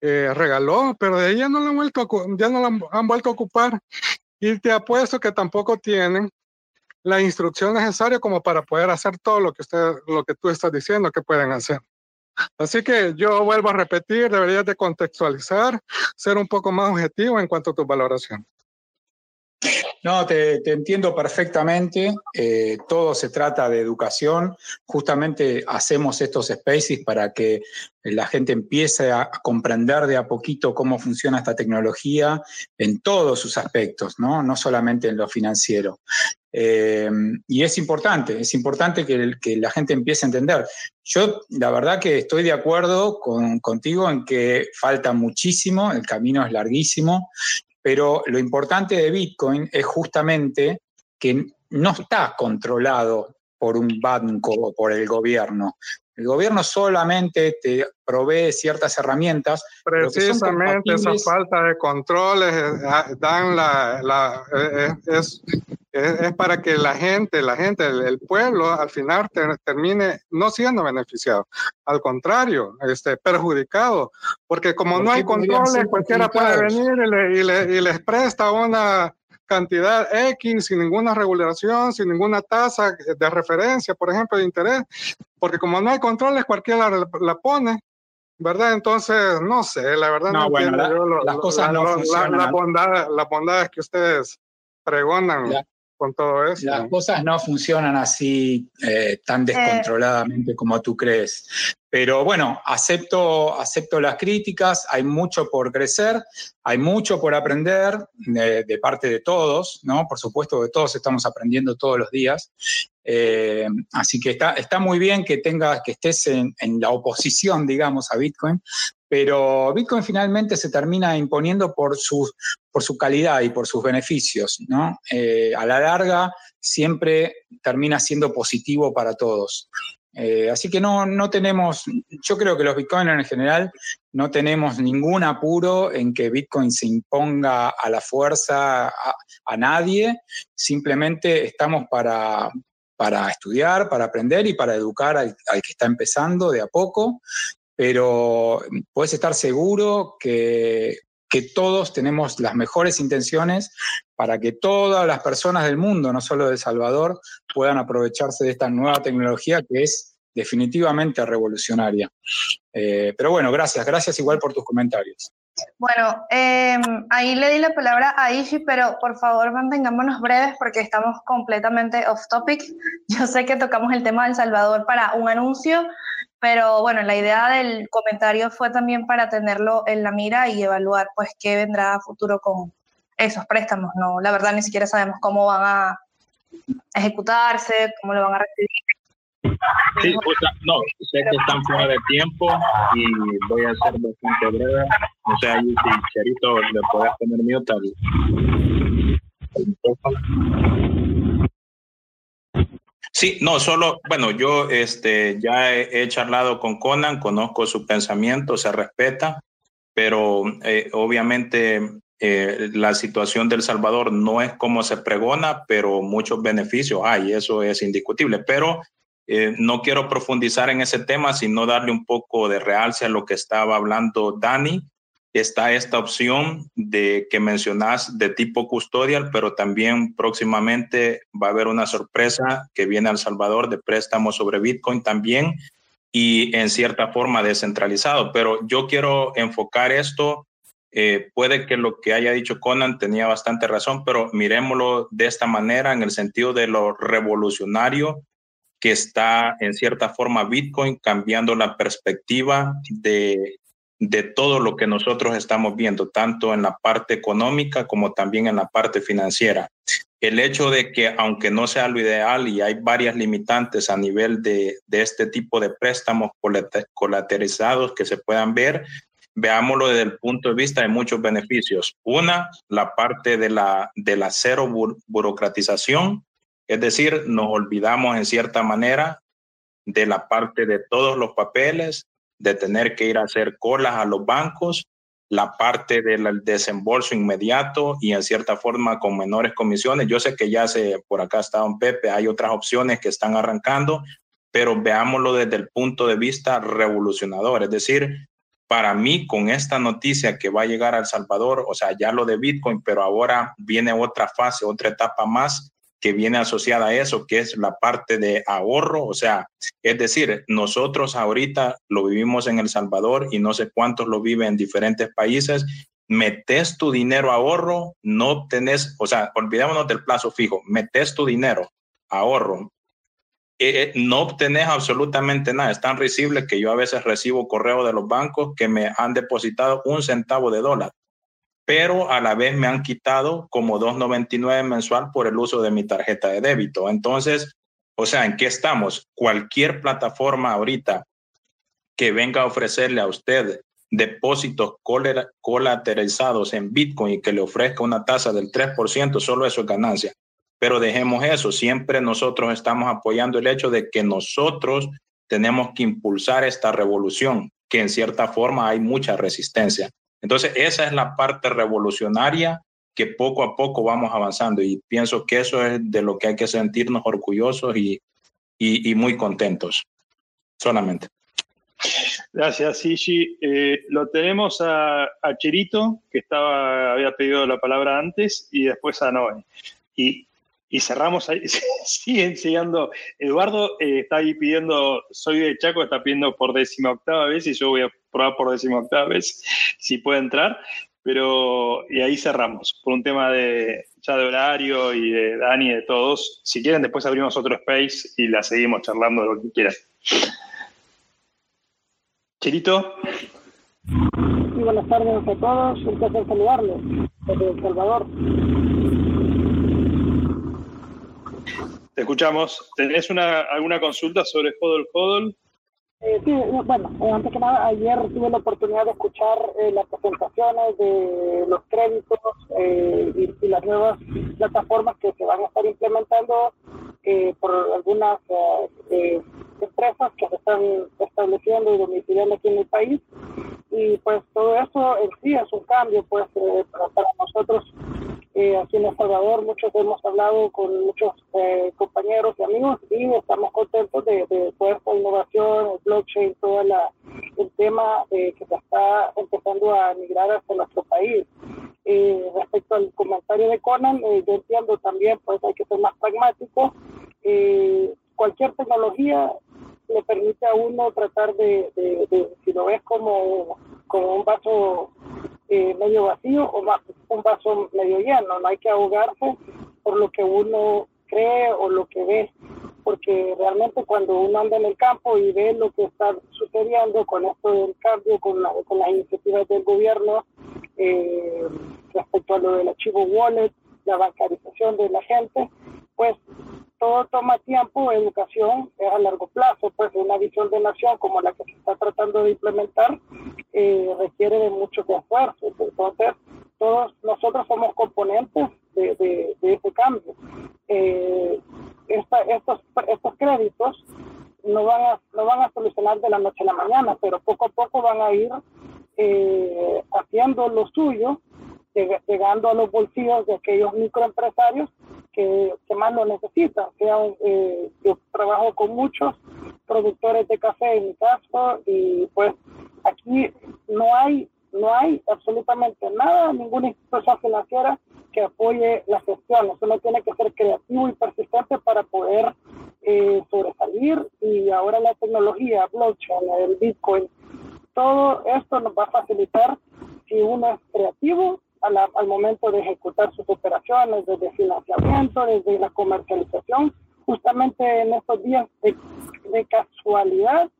eh, regaló, pero de ya no la han vuelto ya no la vuelto a ocupar. Y te apuesto que tampoco tienen la instrucción necesaria como para poder hacer todo lo que usted, lo que tú estás diciendo que pueden hacer. Así que yo vuelvo a repetir, deberías de contextualizar, ser un poco más objetivo en cuanto a tu valoración. No, te, entiendo perfectamente. Eh, todo se trata de educación. Justamente hacemos estos spaces para que la gente empiece a comprender de a poquito cómo funciona esta tecnología en todos sus aspectos, no, no solamente en lo financiero. Eh, y es importante, es importante que, que, la gente empiece a entender. Yo la verdad que estoy de acuerdo con, contigo en que falta muchísimo, el camino es larguísimo pero lo importante de Bitcoin es justamente que no está controlado por un banco o por el gobierno. El gobierno solamente te provee ciertas herramientas. Precisamente esa falta de controles eh, dan la, eh, eh, es, es, para que la gente, la gente, el, pueblo al final termine no siendo beneficiado, al contrario, este, perjudicado, porque como no hay controles, cualquiera puede venir y, y les presta una cantidad X sin ninguna regulación, sin ninguna tasa de referencia, por ejemplo, de interés, porque como no hay controles, cualquiera la, pone, ¿verdad? Entonces, no sé, la verdad no, bueno, las cosas no funcionan. La, bondad, la bondad es que ustedes pregonan con todo eso. Las cosas no funcionan así eh, tan descontroladamente como tú crees. Pero bueno, acepto, acepto las críticas, hay mucho por crecer, hay mucho por aprender de, parte de todos, ¿no? Por supuesto que todos estamos aprendiendo todos los días. Eh, así que está, está muy bien que tengas, que estés en, la oposición, digamos, a Bitcoin, pero Bitcoin finalmente se termina imponiendo por su, por su calidad y por sus beneficios, ¿no? Eh, a la larga siempre termina siendo positivo para todos. Eh, así que no, no tenemos, yo creo que los bitcoiners en general no tenemos ningún apuro en que Bitcoin se imponga a la fuerza a, nadie, simplemente estamos para, para estudiar, para aprender y para educar al, que está empezando de a poco, pero puedes estar seguro que, que todos tenemos las mejores intenciones para que todas las personas del mundo, no solo de El Salvador, puedan aprovecharse de esta nueva tecnología que es definitivamente revolucionaria. Eh, pero bueno, gracias, gracias igual por tus comentarios. Bueno, em, ahí le di la palabra a Ishi, pero por favor mantengámonos breves porque estamos completamente off topic. Yo sé que tocamos el tema de El Salvador para un anuncio, pero bueno, la idea del comentario fue también para tenerlo en la mira y evaluar pues qué vendrá a futuro con esos préstamos. No, la verdad ni siquiera sabemos cómo van a ejecutarse, cómo lo van a recibir. Sí, pues, no, sé que están fuera de tiempo y voy a ser bastante breve. O sea, ahí si Cherito le puedes poner mute al, Sí, no, solo, bueno, yo este, ya he, charlado con Conan, conozco su pensamiento, se respeta, pero eh, obviamente eh, la situación del Salvador no es como se pregona, pero muchos beneficios hay, eso es indiscutible. Pero eh, no quiero profundizar en ese tema, sino darle un poco de realce a lo que estaba hablando Dani. Está esta opción de que mencionas de tipo custodial, pero también próximamente va a haber una sorpresa que viene al Salvador de préstamos sobre Bitcoin también y en cierta forma descentralizado. Pero yo quiero enfocar esto. Eh, puede que lo que haya dicho Conan tenía bastante razón, pero miremoslo de esta manera en el sentido de lo revolucionario que está en cierta forma Bitcoin cambiando la perspectiva de, de todo lo que nosotros estamos viendo, tanto en la parte económica como también en la parte financiera. El hecho de que, aunque no sea lo ideal y hay varias limitantes a nivel de, de este tipo de préstamos colateralizados que se puedan ver, veámoslo desde el punto de vista de muchos beneficios. Una, la parte de la, de la cero burocratización, es decir, nos olvidamos en cierta manera de la parte de todos los papeles, de tener que ir a hacer colas a los bancos, la parte del desembolso inmediato y en cierta forma con menores comisiones. Yo sé que ya se, por acá está don Pepe, hay otras opciones que están arrancando, pero veámoslo desde el punto de vista revolucionador. Es decir, para mí, con esta noticia que va a llegar a El Salvador, o sea, ya lo de Bitcoin, pero ahora viene otra fase, otra etapa más, que viene asociada a eso, que es la parte de ahorro. O sea, es decir, nosotros ahorita lo vivimos en El Salvador y no sé cuántos lo viven en diferentes países. Metes tu dinero ahorro, no tenés, o sea, olvidémonos del plazo fijo, metes tu dinero ahorro, eh, eh, no obtenés absolutamente nada. Es tan risible que yo a veces recibo correo de los bancos que me han depositado un centavo de dólar pero a la vez me han quitado como 2.99 mensual por el uso de mi tarjeta de débito. Entonces, o sea, ¿en qué estamos? Cualquier plataforma ahorita que venga a ofrecerle a usted depósitos colateralizados en Bitcoin y que le ofrezca una tasa del 3%, solo eso es ganancia. Pero dejemos eso, siempre nosotros estamos apoyando el hecho de que nosotros tenemos que impulsar esta revolución, que en cierta forma hay mucha resistencia. Entonces, esa es la parte revolucionaria que poco a poco vamos avanzando y pienso que eso es de lo que hay que sentirnos orgullosos y, y, muy contentos, solamente. Gracias, Ishi. Eh, lo tenemos a, a, Cherito, que estaba, había pedido la palabra antes, y después a Noé. Y, y cerramos ahí, <laughs> siguen llegando. Eduardo eh, está ahí pidiendo, soy de Chaco, está pidiendo por décima octava vez y yo voy a probar por décima octava vez si puede entrar, pero y ahí cerramos por un tema de ya de horario y de Dani y de todos. Si quieren, después abrimos otro space y la seguimos charlando de lo que quieran. Chirito. buenas tardes a todos, un placer saludarles desde El Salvador. Te escuchamos. ¿Tenés una, alguna consulta sobre Hodl Hodl? Eh, sí, bueno, eh, antes que nada, ayer tuve la oportunidad de escuchar eh, las presentaciones de los créditos y, las nuevas plataformas que se van a estar implementando por algunas empresas que se están estableciendo y domiciliando aquí en el país. Y pues todo eso en sí es un cambio pues eh, para, nosotros eh, aquí en El Salvador. Muchos hemos hablado con muchos eh, compañeros y amigos y estamos contentos de, de toda esta innovación, el blockchain, todo el tema que se está empezando a migrar hacia nuestro país. respecto al comentario de Conan, yo entiendo también, pues hay que ser más pragmático. cualquier tecnología le permite a uno tratar de, si lo ves como, como un vaso eh, medio vacío o un vaso medio lleno, no hay que ahogarse por lo que uno cree o lo que ve, porque realmente cuando uno anda en el campo y ve lo que está sucediendo con esto del cambio, con, con las iniciativas del gobierno eh, respecto a lo del archivo wallet, la bancarización de la gente, pues todo toma tiempo, educación es a largo plazo, pues una visión de nación como la que se está tratando de implementar eh, requiere de mucho esfuerzo. Entonces, todos nosotros somos componentes de, ese cambio. Eh, estos, estos créditos no van, a, no van a solucionar de la noche a la mañana, pero poco a poco van a ir eh, haciendo lo suyo, llegando a los bolsillos de aquellos microempresarios que, más lo necesitan. Eh, yo trabajo con muchos productores de café en mi caso y pues aquí no hay, no hay absolutamente nada, ninguna institución financiera que apoye las gestiones. Uno tiene que ser creativo y persistente para poder eh, sobresalir y ahora la tecnología, blockchain, el Bitcoin, todo esto nos va a facilitar si uno es creativo al momento de ejecutar sus operaciones, desde financiamiento, desde la comercialización. Justamente en estos días de, casualidad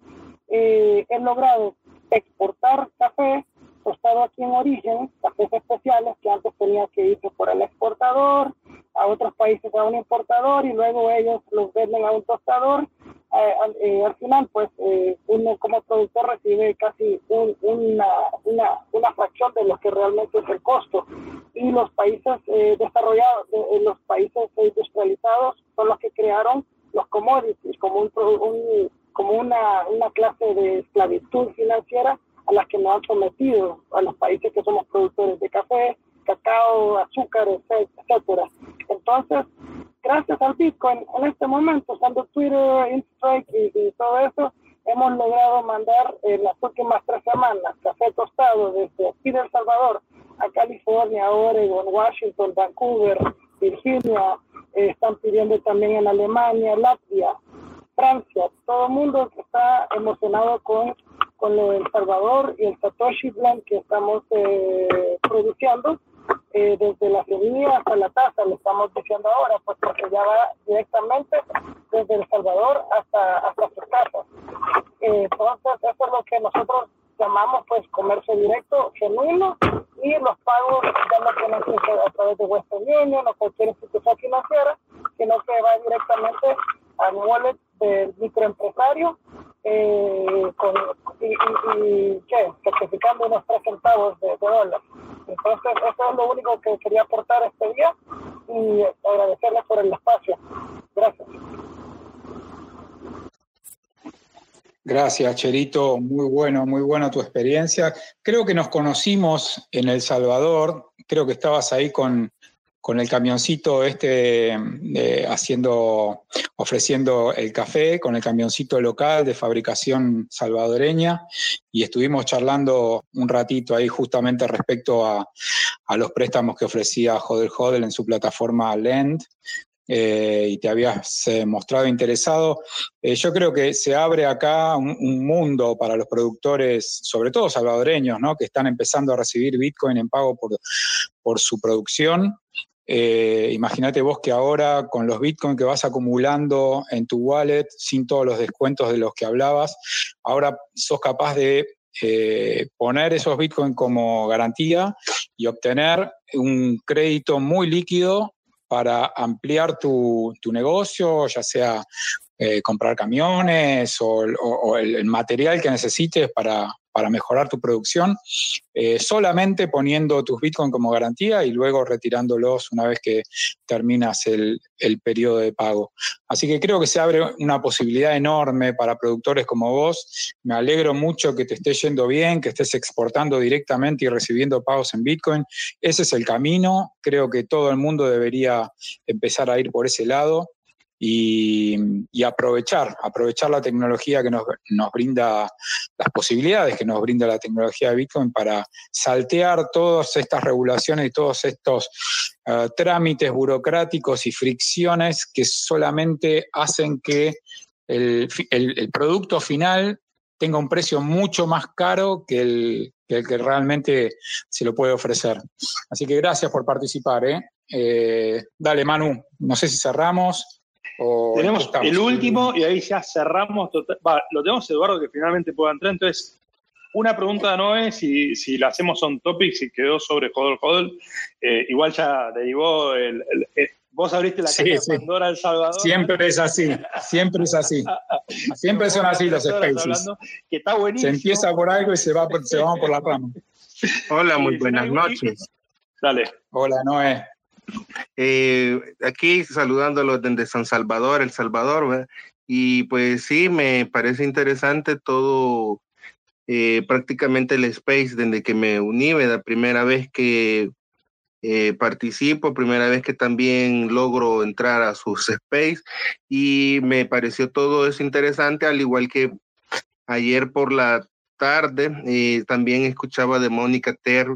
eh, he logrado exportar café tostado aquí en origen, cafés especiales que antes tenía que irse por el exportador, a otros países a un importador y luego ellos los venden a un tostador eh, eh, al final, pues eh, uno como productor recibe casi una, una, una, fracción de lo que realmente es el costo. Y los países desarrollados, los países industrializados son los que crearon los commodities como, un, como una, una clase de esclavitud financiera a la que nos han sometido a los países que somos productores de café, cacao, azúcar, etcétera. Entonces, gracias al Bitcoin, en este momento, usando Twitter, Instagram y, todo eso, hemos logrado mandar en las últimas tres semanas café tostado desde aquí de El Salvador a California, Oregon, Washington, Vancouver, Virginia, eh, están pidiendo también en Alemania, Latvia, Francia, todo el mundo está emocionado con, con lo de El Salvador y el Satoshi Blend que estamos eh, produciendo eh, desde la semilla hasta la taza, le estamos diciendo ahora, pues porque ya va directamente desde El Salvador hasta, hasta sus casas. Eh, entonces, eso es lo que nosotros llamamos pues comercio directo, genuino, y los pagos ya no tienen que a través de Western Union o cualquier institución financiera, sino que va directamente al wallet del microempresario eh, y, certificando unos tres centavos de, de dólar. Entonces, eso es lo único que quería aportar este día y agradecerles por el espacio. Gracias. Gracias, Cherito. Muy bueno, muy buena tu experiencia. Creo que nos conocimos en El Salvador. Creo que estabas ahí con, con el camioncito este haciendo, ofreciendo el café, con el camioncito local de fabricación salvadoreña, y estuvimos charlando un ratito ahí justamente respecto a, los préstamos que ofrecía Hodel Hodel en su plataforma Lend. Eh, y te habías eh, mostrado interesado. Eh, yo creo que se abre acá un, un, mundo para los productores, sobre todo salvadoreños, ¿no? que están empezando a recibir Bitcoin en pago por, por su producción eh, imagínate vos que ahora con los bitcoins que vas acumulando en tu wallet, sin todos los descuentos de los que hablabas, ahora sos capaz de eh, poner esos bitcoins como garantía y obtener un crédito muy líquido para ampliar tu, negocio, ya sea eh, comprar camiones o, el, material que necesites para, para mejorar tu producción, eh, solamente poniendo tus Bitcoin como garantía y luego retirándolos una vez que terminas el, el periodo de pago. Así que creo que se abre una posibilidad enorme para productores como vos. Me alegro mucho que te esté yendo bien, que estés exportando directamente y recibiendo pagos en Bitcoin. Ese es el camino. Creo que todo el mundo debería empezar a ir por ese lado y, aprovechar, aprovechar la tecnología que nos, brinda, las posibilidades que nos brinda la tecnología de Bitcoin para saltear todas estas regulaciones y todos estos eh, trámites burocráticos y fricciones que solamente hacen que el, producto final tenga un precio mucho más caro que el, que realmente se lo puede ofrecer. Así que gracias por participar. ¿eh? Eh, dale, Manu, no sé si cerramos. Tenemos el último y ahí ya cerramos. lo tenemos Eduardo que finalmente pueda entrar. Entonces, una pregunta no es si, si la hacemos on topic, si quedó sobre Hodl Hodl. Eh, igual ya derivó el, vos abriste la caja de Pandora El Salvador. Siempre es así, siempre es así. Siempre son así los spaces. Que está buenísimo. Se empieza por algo y se va por, se va por la rama. Hola, muy buenas noches. Dale. Hola, Noé. Eh, aquí saludándolo desde San Salvador, El Salvador, y pues sí, me parece interesante todo, eh, prácticamente el space desde que me uní, la primera vez que eh, participo, primera vez que también logro entrar a sus space. Y me pareció todo eso interesante, al igual que ayer por la tarde también escuchaba de Mónica Ter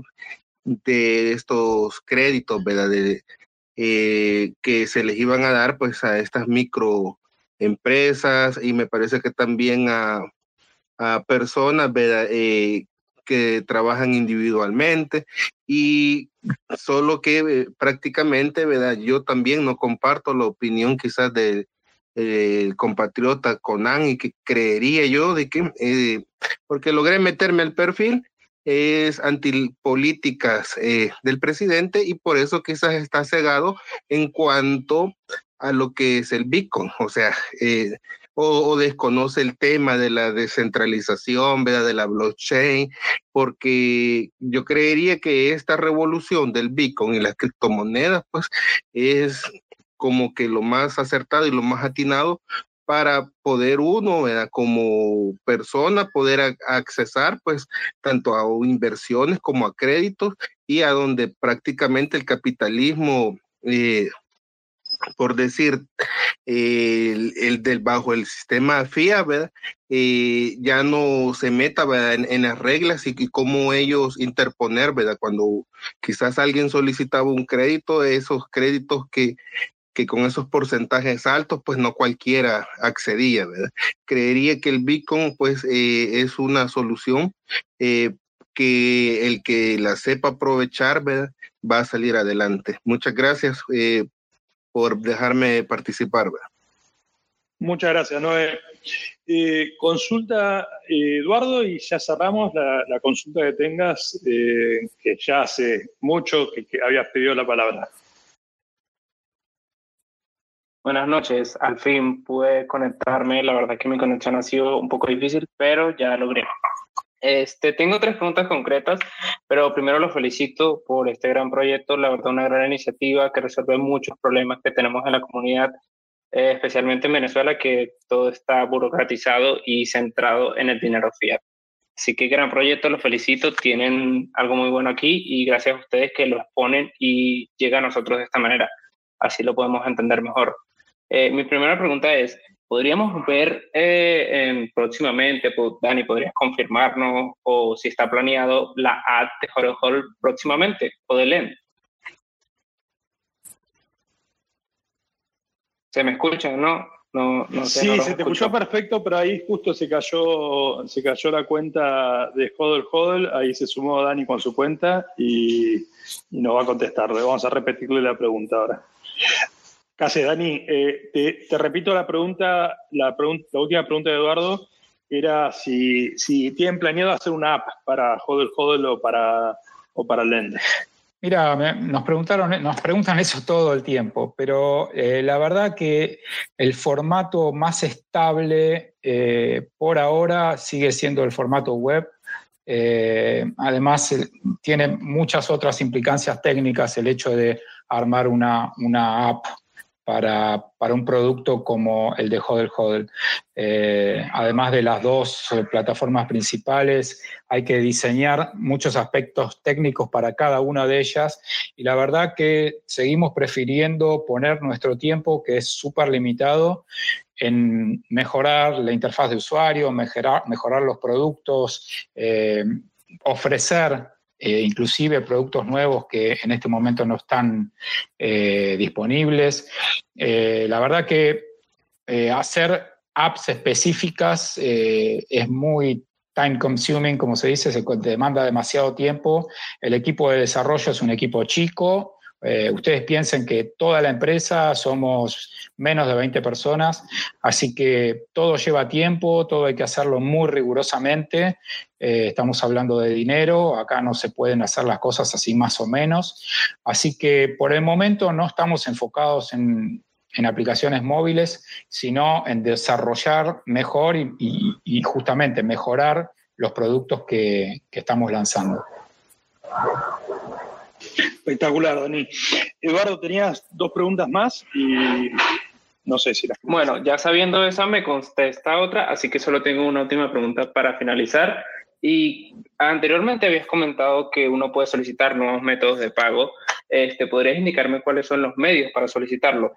de estos créditos, ¿verdad? De, eh, que se les iban a dar pues a estas microempresas y me parece que también a, a personas, ¿verdad? Eh, que trabajan individualmente y solo que eh, prácticamente, ¿verdad? Yo también no comparto la opinión quizás del compatriota Conan y que creería yo de que, porque logré meterme al perfil es antipolíticas eh, del presidente y por eso quizás está cegado en cuanto a lo que es el Bitcoin, o sea, eh, o, desconoce el tema de la descentralización, ¿verdad? de la blockchain, porque yo creería que esta revolución del Bitcoin y las criptomonedas, pues, es como que lo más acertado y lo más atinado para poder uno, como persona, poder accesar pues tanto a inversiones como a créditos y a donde prácticamente el capitalismo, eh, por decir, el, del bajo el sistema FIA. Eh, ya no se meta En, las reglas y, cómo ellos interponer. Cuando quizás alguien solicitaba un crédito, esos créditos que que con esos porcentajes altos, pues no cualquiera accedía, ¿verdad? Creería que el Bitcoin, pues, eh, es una solución eh, que el que la sepa aprovechar, ¿verdad? Va a salir adelante. Muchas gracias eh, por dejarme participar, ¿verdad? Muchas gracias, Noé. consulta, Eduardo, y ya cerramos la, consulta que tengas, que ya hace mucho que habías pedido la palabra. Buenas noches, al fin pude conectarme, la verdad que mi conexión ha sido un poco difícil, pero ya logré. Este, tengo tres preguntas concretas, pero primero los felicito por este gran proyecto, la verdad una gran iniciativa que resuelve muchos problemas que tenemos en la comunidad, eh, especialmente en Venezuela, que todo está burocratizado y centrado en el dinero fiat. Así que gran proyecto, los felicito, tienen algo muy bueno aquí y gracias a ustedes que lo exponen y llega a nosotros de esta manera. Así lo podemos entender mejor. Eh, mi primera pregunta es, ¿podríamos ver eh, próximamente, pues, Dani, podrías confirmarnos o si está planeado la ad de Horror Hall próximamente o de LEN? ¿Se me escucha, no? No, no sé, sí, se te escuchó perfecto, pero ahí justo se cayó, se cayó la cuenta de Hodel Hodel, ahí se sumó Dani con su cuenta y, y nos va a contestar. Vamos a repetirle la pregunta ahora. Casi, Dani, eh, te, repito la pregunta, la última pregunta de Eduardo era si, tienen planeado hacer una app para Hodel Hodel o para, o para Lend. Mira, nos preguntaron, nos preguntan eso todo el tiempo, pero eh, la verdad que el formato más estable eh, por ahora sigue siendo el formato web. Eh, además, eh, tiene muchas otras implicancias técnicas el hecho de armar una, una app para, un producto como el de Hodel Hodel. Eh, además de las dos eh, plataformas principales, hay que diseñar muchos aspectos técnicos para cada una de ellas y la verdad que seguimos prefiriendo poner nuestro tiempo, que es súper limitado, en mejorar la interfaz de usuario, mejorar, mejorar los productos, eh, ofrecer eh, inclusive productos nuevos que en este momento no están eh, disponibles. Eh, la verdad que hacer apps específicas es muy time consuming, como se dice, se demanda demasiado tiempo. El equipo de desarrollo es un equipo chico, eh, ustedes piensen que toda la empresa somos menos de 20 personas, así que todo lleva tiempo, todo hay que hacerlo muy rigurosamente. Eh, estamos hablando de dinero, acá no se pueden hacer las cosas así más o menos. Así que por el momento no estamos enfocados en, aplicaciones móviles, sino en desarrollar mejor y, justamente mejorar los productos que estamos lanzando. Espectacular, Dani. Eduardo, tenías dos preguntas más y no sé si las... Bueno, ya sabiendo esa me contesta otra, así que solo tengo una última pregunta para finalizar. Y anteriormente habías comentado que uno puede solicitar nuevos métodos de pago. Este, ¿Podrías indicarme cuáles son los medios para solicitarlo?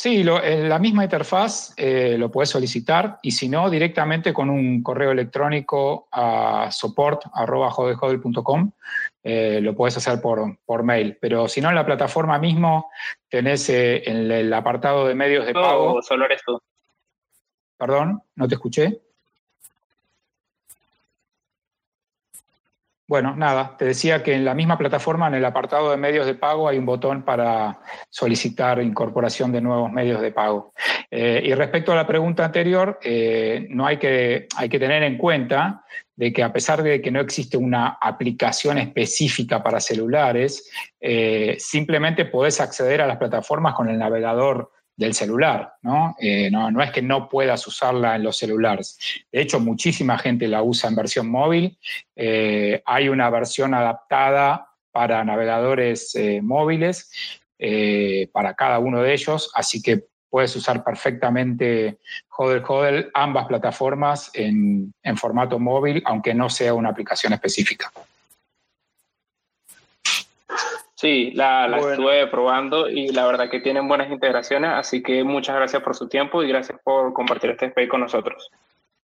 Sí, en la misma interfaz eh, lo puedes solicitar y si no, directamente con un correo electrónico a support.com eh, lo puedes hacer por, por, mail. Pero si no, en la plataforma mismo tenés eh, en el apartado de medios de pago. solo eres tú. Perdón, no te escuché. Bueno, nada, te decía que en la misma plataforma, en el apartado de medios de pago, hay un botón para solicitar incorporación de nuevos medios de pago. Eh, y respecto a la pregunta anterior, eh, no hay que, hay que tener en cuenta de que a pesar de que no existe una aplicación específica para celulares, eh, simplemente podés acceder a las plataformas con el navegador del celular, eh, ¿no? ¿no? es que no puedas usarla en los celulares. De hecho, muchísima gente la usa en versión móvil. Eh, hay una versión adaptada para navegadores eh, móviles, para cada uno de ellos, así que puedes usar perfectamente Hodel Hodel, ambas plataformas en formato móvil, aunque no sea una aplicación específica. Sí, la, la estuve probando y la verdad que tienen buenas integraciones, así que muchas gracias por su tiempo y gracias por compartir este space con nosotros.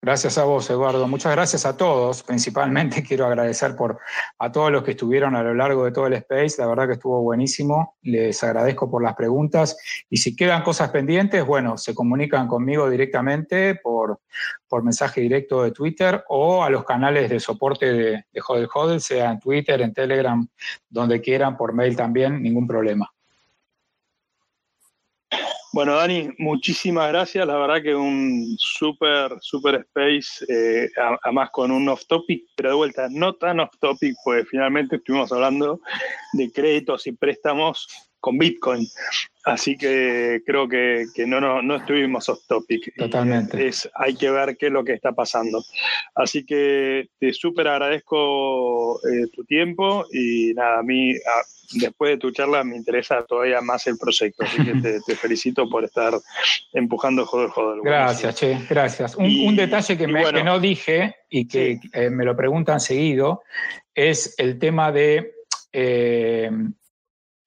Gracias a vos, Eduardo. Muchas gracias a todos. Principalmente <laughs> quiero agradecer por, a todos los que estuvieron a lo largo de todo el space. La verdad que estuvo buenísimo. Les agradezco por las preguntas. Y si quedan cosas pendientes, bueno, se comunican conmigo directamente por, por mensaje directo de Twitter o a los canales de soporte de, de Hodel Hodel, sea en Twitter, en Telegram, donde quieran, por mail también, ningún problema. Bueno, Dani, muchísimas gracias. La verdad que un súper, súper space, eh, además con un off topic, pero de vuelta, no tan off topic, pues finalmente estuvimos hablando de créditos y préstamos con Bitcoin. Así que creo que, no, no, no, estuvimos off topic. Totalmente. Es, hay que ver qué es lo que está pasando. Así que te súper agradezco eh, tu tiempo y nada, a mí después de tu charla me interesa todavía más el proyecto. Así que te, felicito por estar empujando Joder Joder. Gracias, Che, gracias. Un, detalle que, me, que, no dije y que eh, me lo preguntan seguido es el tema de... Eh,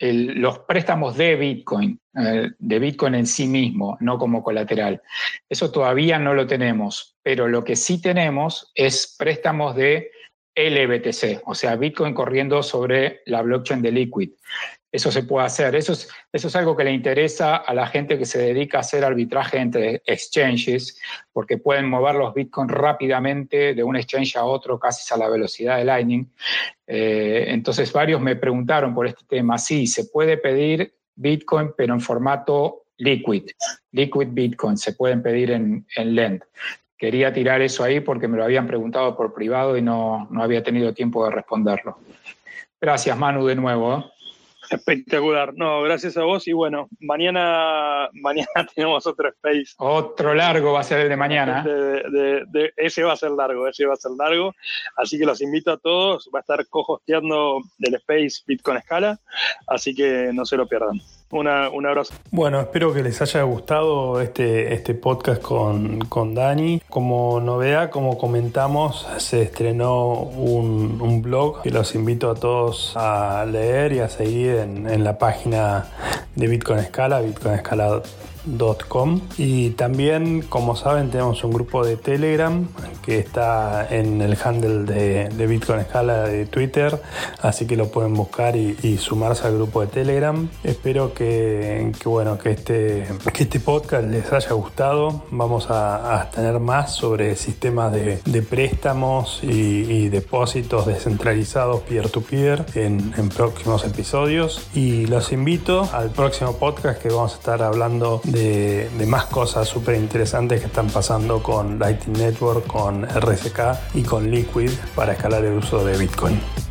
los préstamos de Bitcoin, eh, de Bitcoin en sí mismo, no como colateral. Eso todavía no lo tenemos, pero lo que sí tenemos es préstamos de LBTC, o sea, Bitcoin corriendo sobre la blockchain de Liquid. Eso se puede hacer. Eso es, algo que le interesa a la gente que se dedica a hacer arbitraje entre exchanges, porque pueden mover los Bitcoin rápidamente de un exchange a otro, casi a la velocidad de Lightning. Eh, entonces, varios me preguntaron por este tema. Sí, se puede pedir Bitcoin, pero en formato liquid, liquid Bitcoin, se pueden pedir en, en Lend. Quería tirar eso ahí porque me lo habían preguntado por privado y no, no había tenido tiempo de responderlo. Gracias, Manu, de nuevo. Espectacular. No, gracias a vos. Y bueno, mañana, <laughs> mañana tenemos otro space. Otro largo va a ser el de mañana. De, ese va a ser largo, ese va a ser largo. Así que los invito a todos. Va a estar cohosteando del space Bitcoin Escala. Así que no se lo pierdan. Una, un abrazo. Bueno, espero que les haya gustado este, este podcast con, con Dani. Como novedad, como comentamos, se estrenó un, un, blog que los invito a todos a leer y a seguir en, en la página de Bitcoin Escala, Bitcoin Escala y también, como saben, tenemos un grupo de Telegram que está en el handle de, Bitcoin Escala de Twitter, así que lo pueden buscar y, sumarse al grupo de Telegram. Espero que, bueno, que este, que este podcast les haya gustado. Vamos a, tener más sobre sistemas de, préstamos y, depósitos descentralizados peer-to-peer en próximos episodios. Y los invito al próximo podcast que vamos a estar hablando de, más cosas súper interesantes que están pasando con Lightning Network, con RSK y con Liquid para escalar el uso de Bitcoin.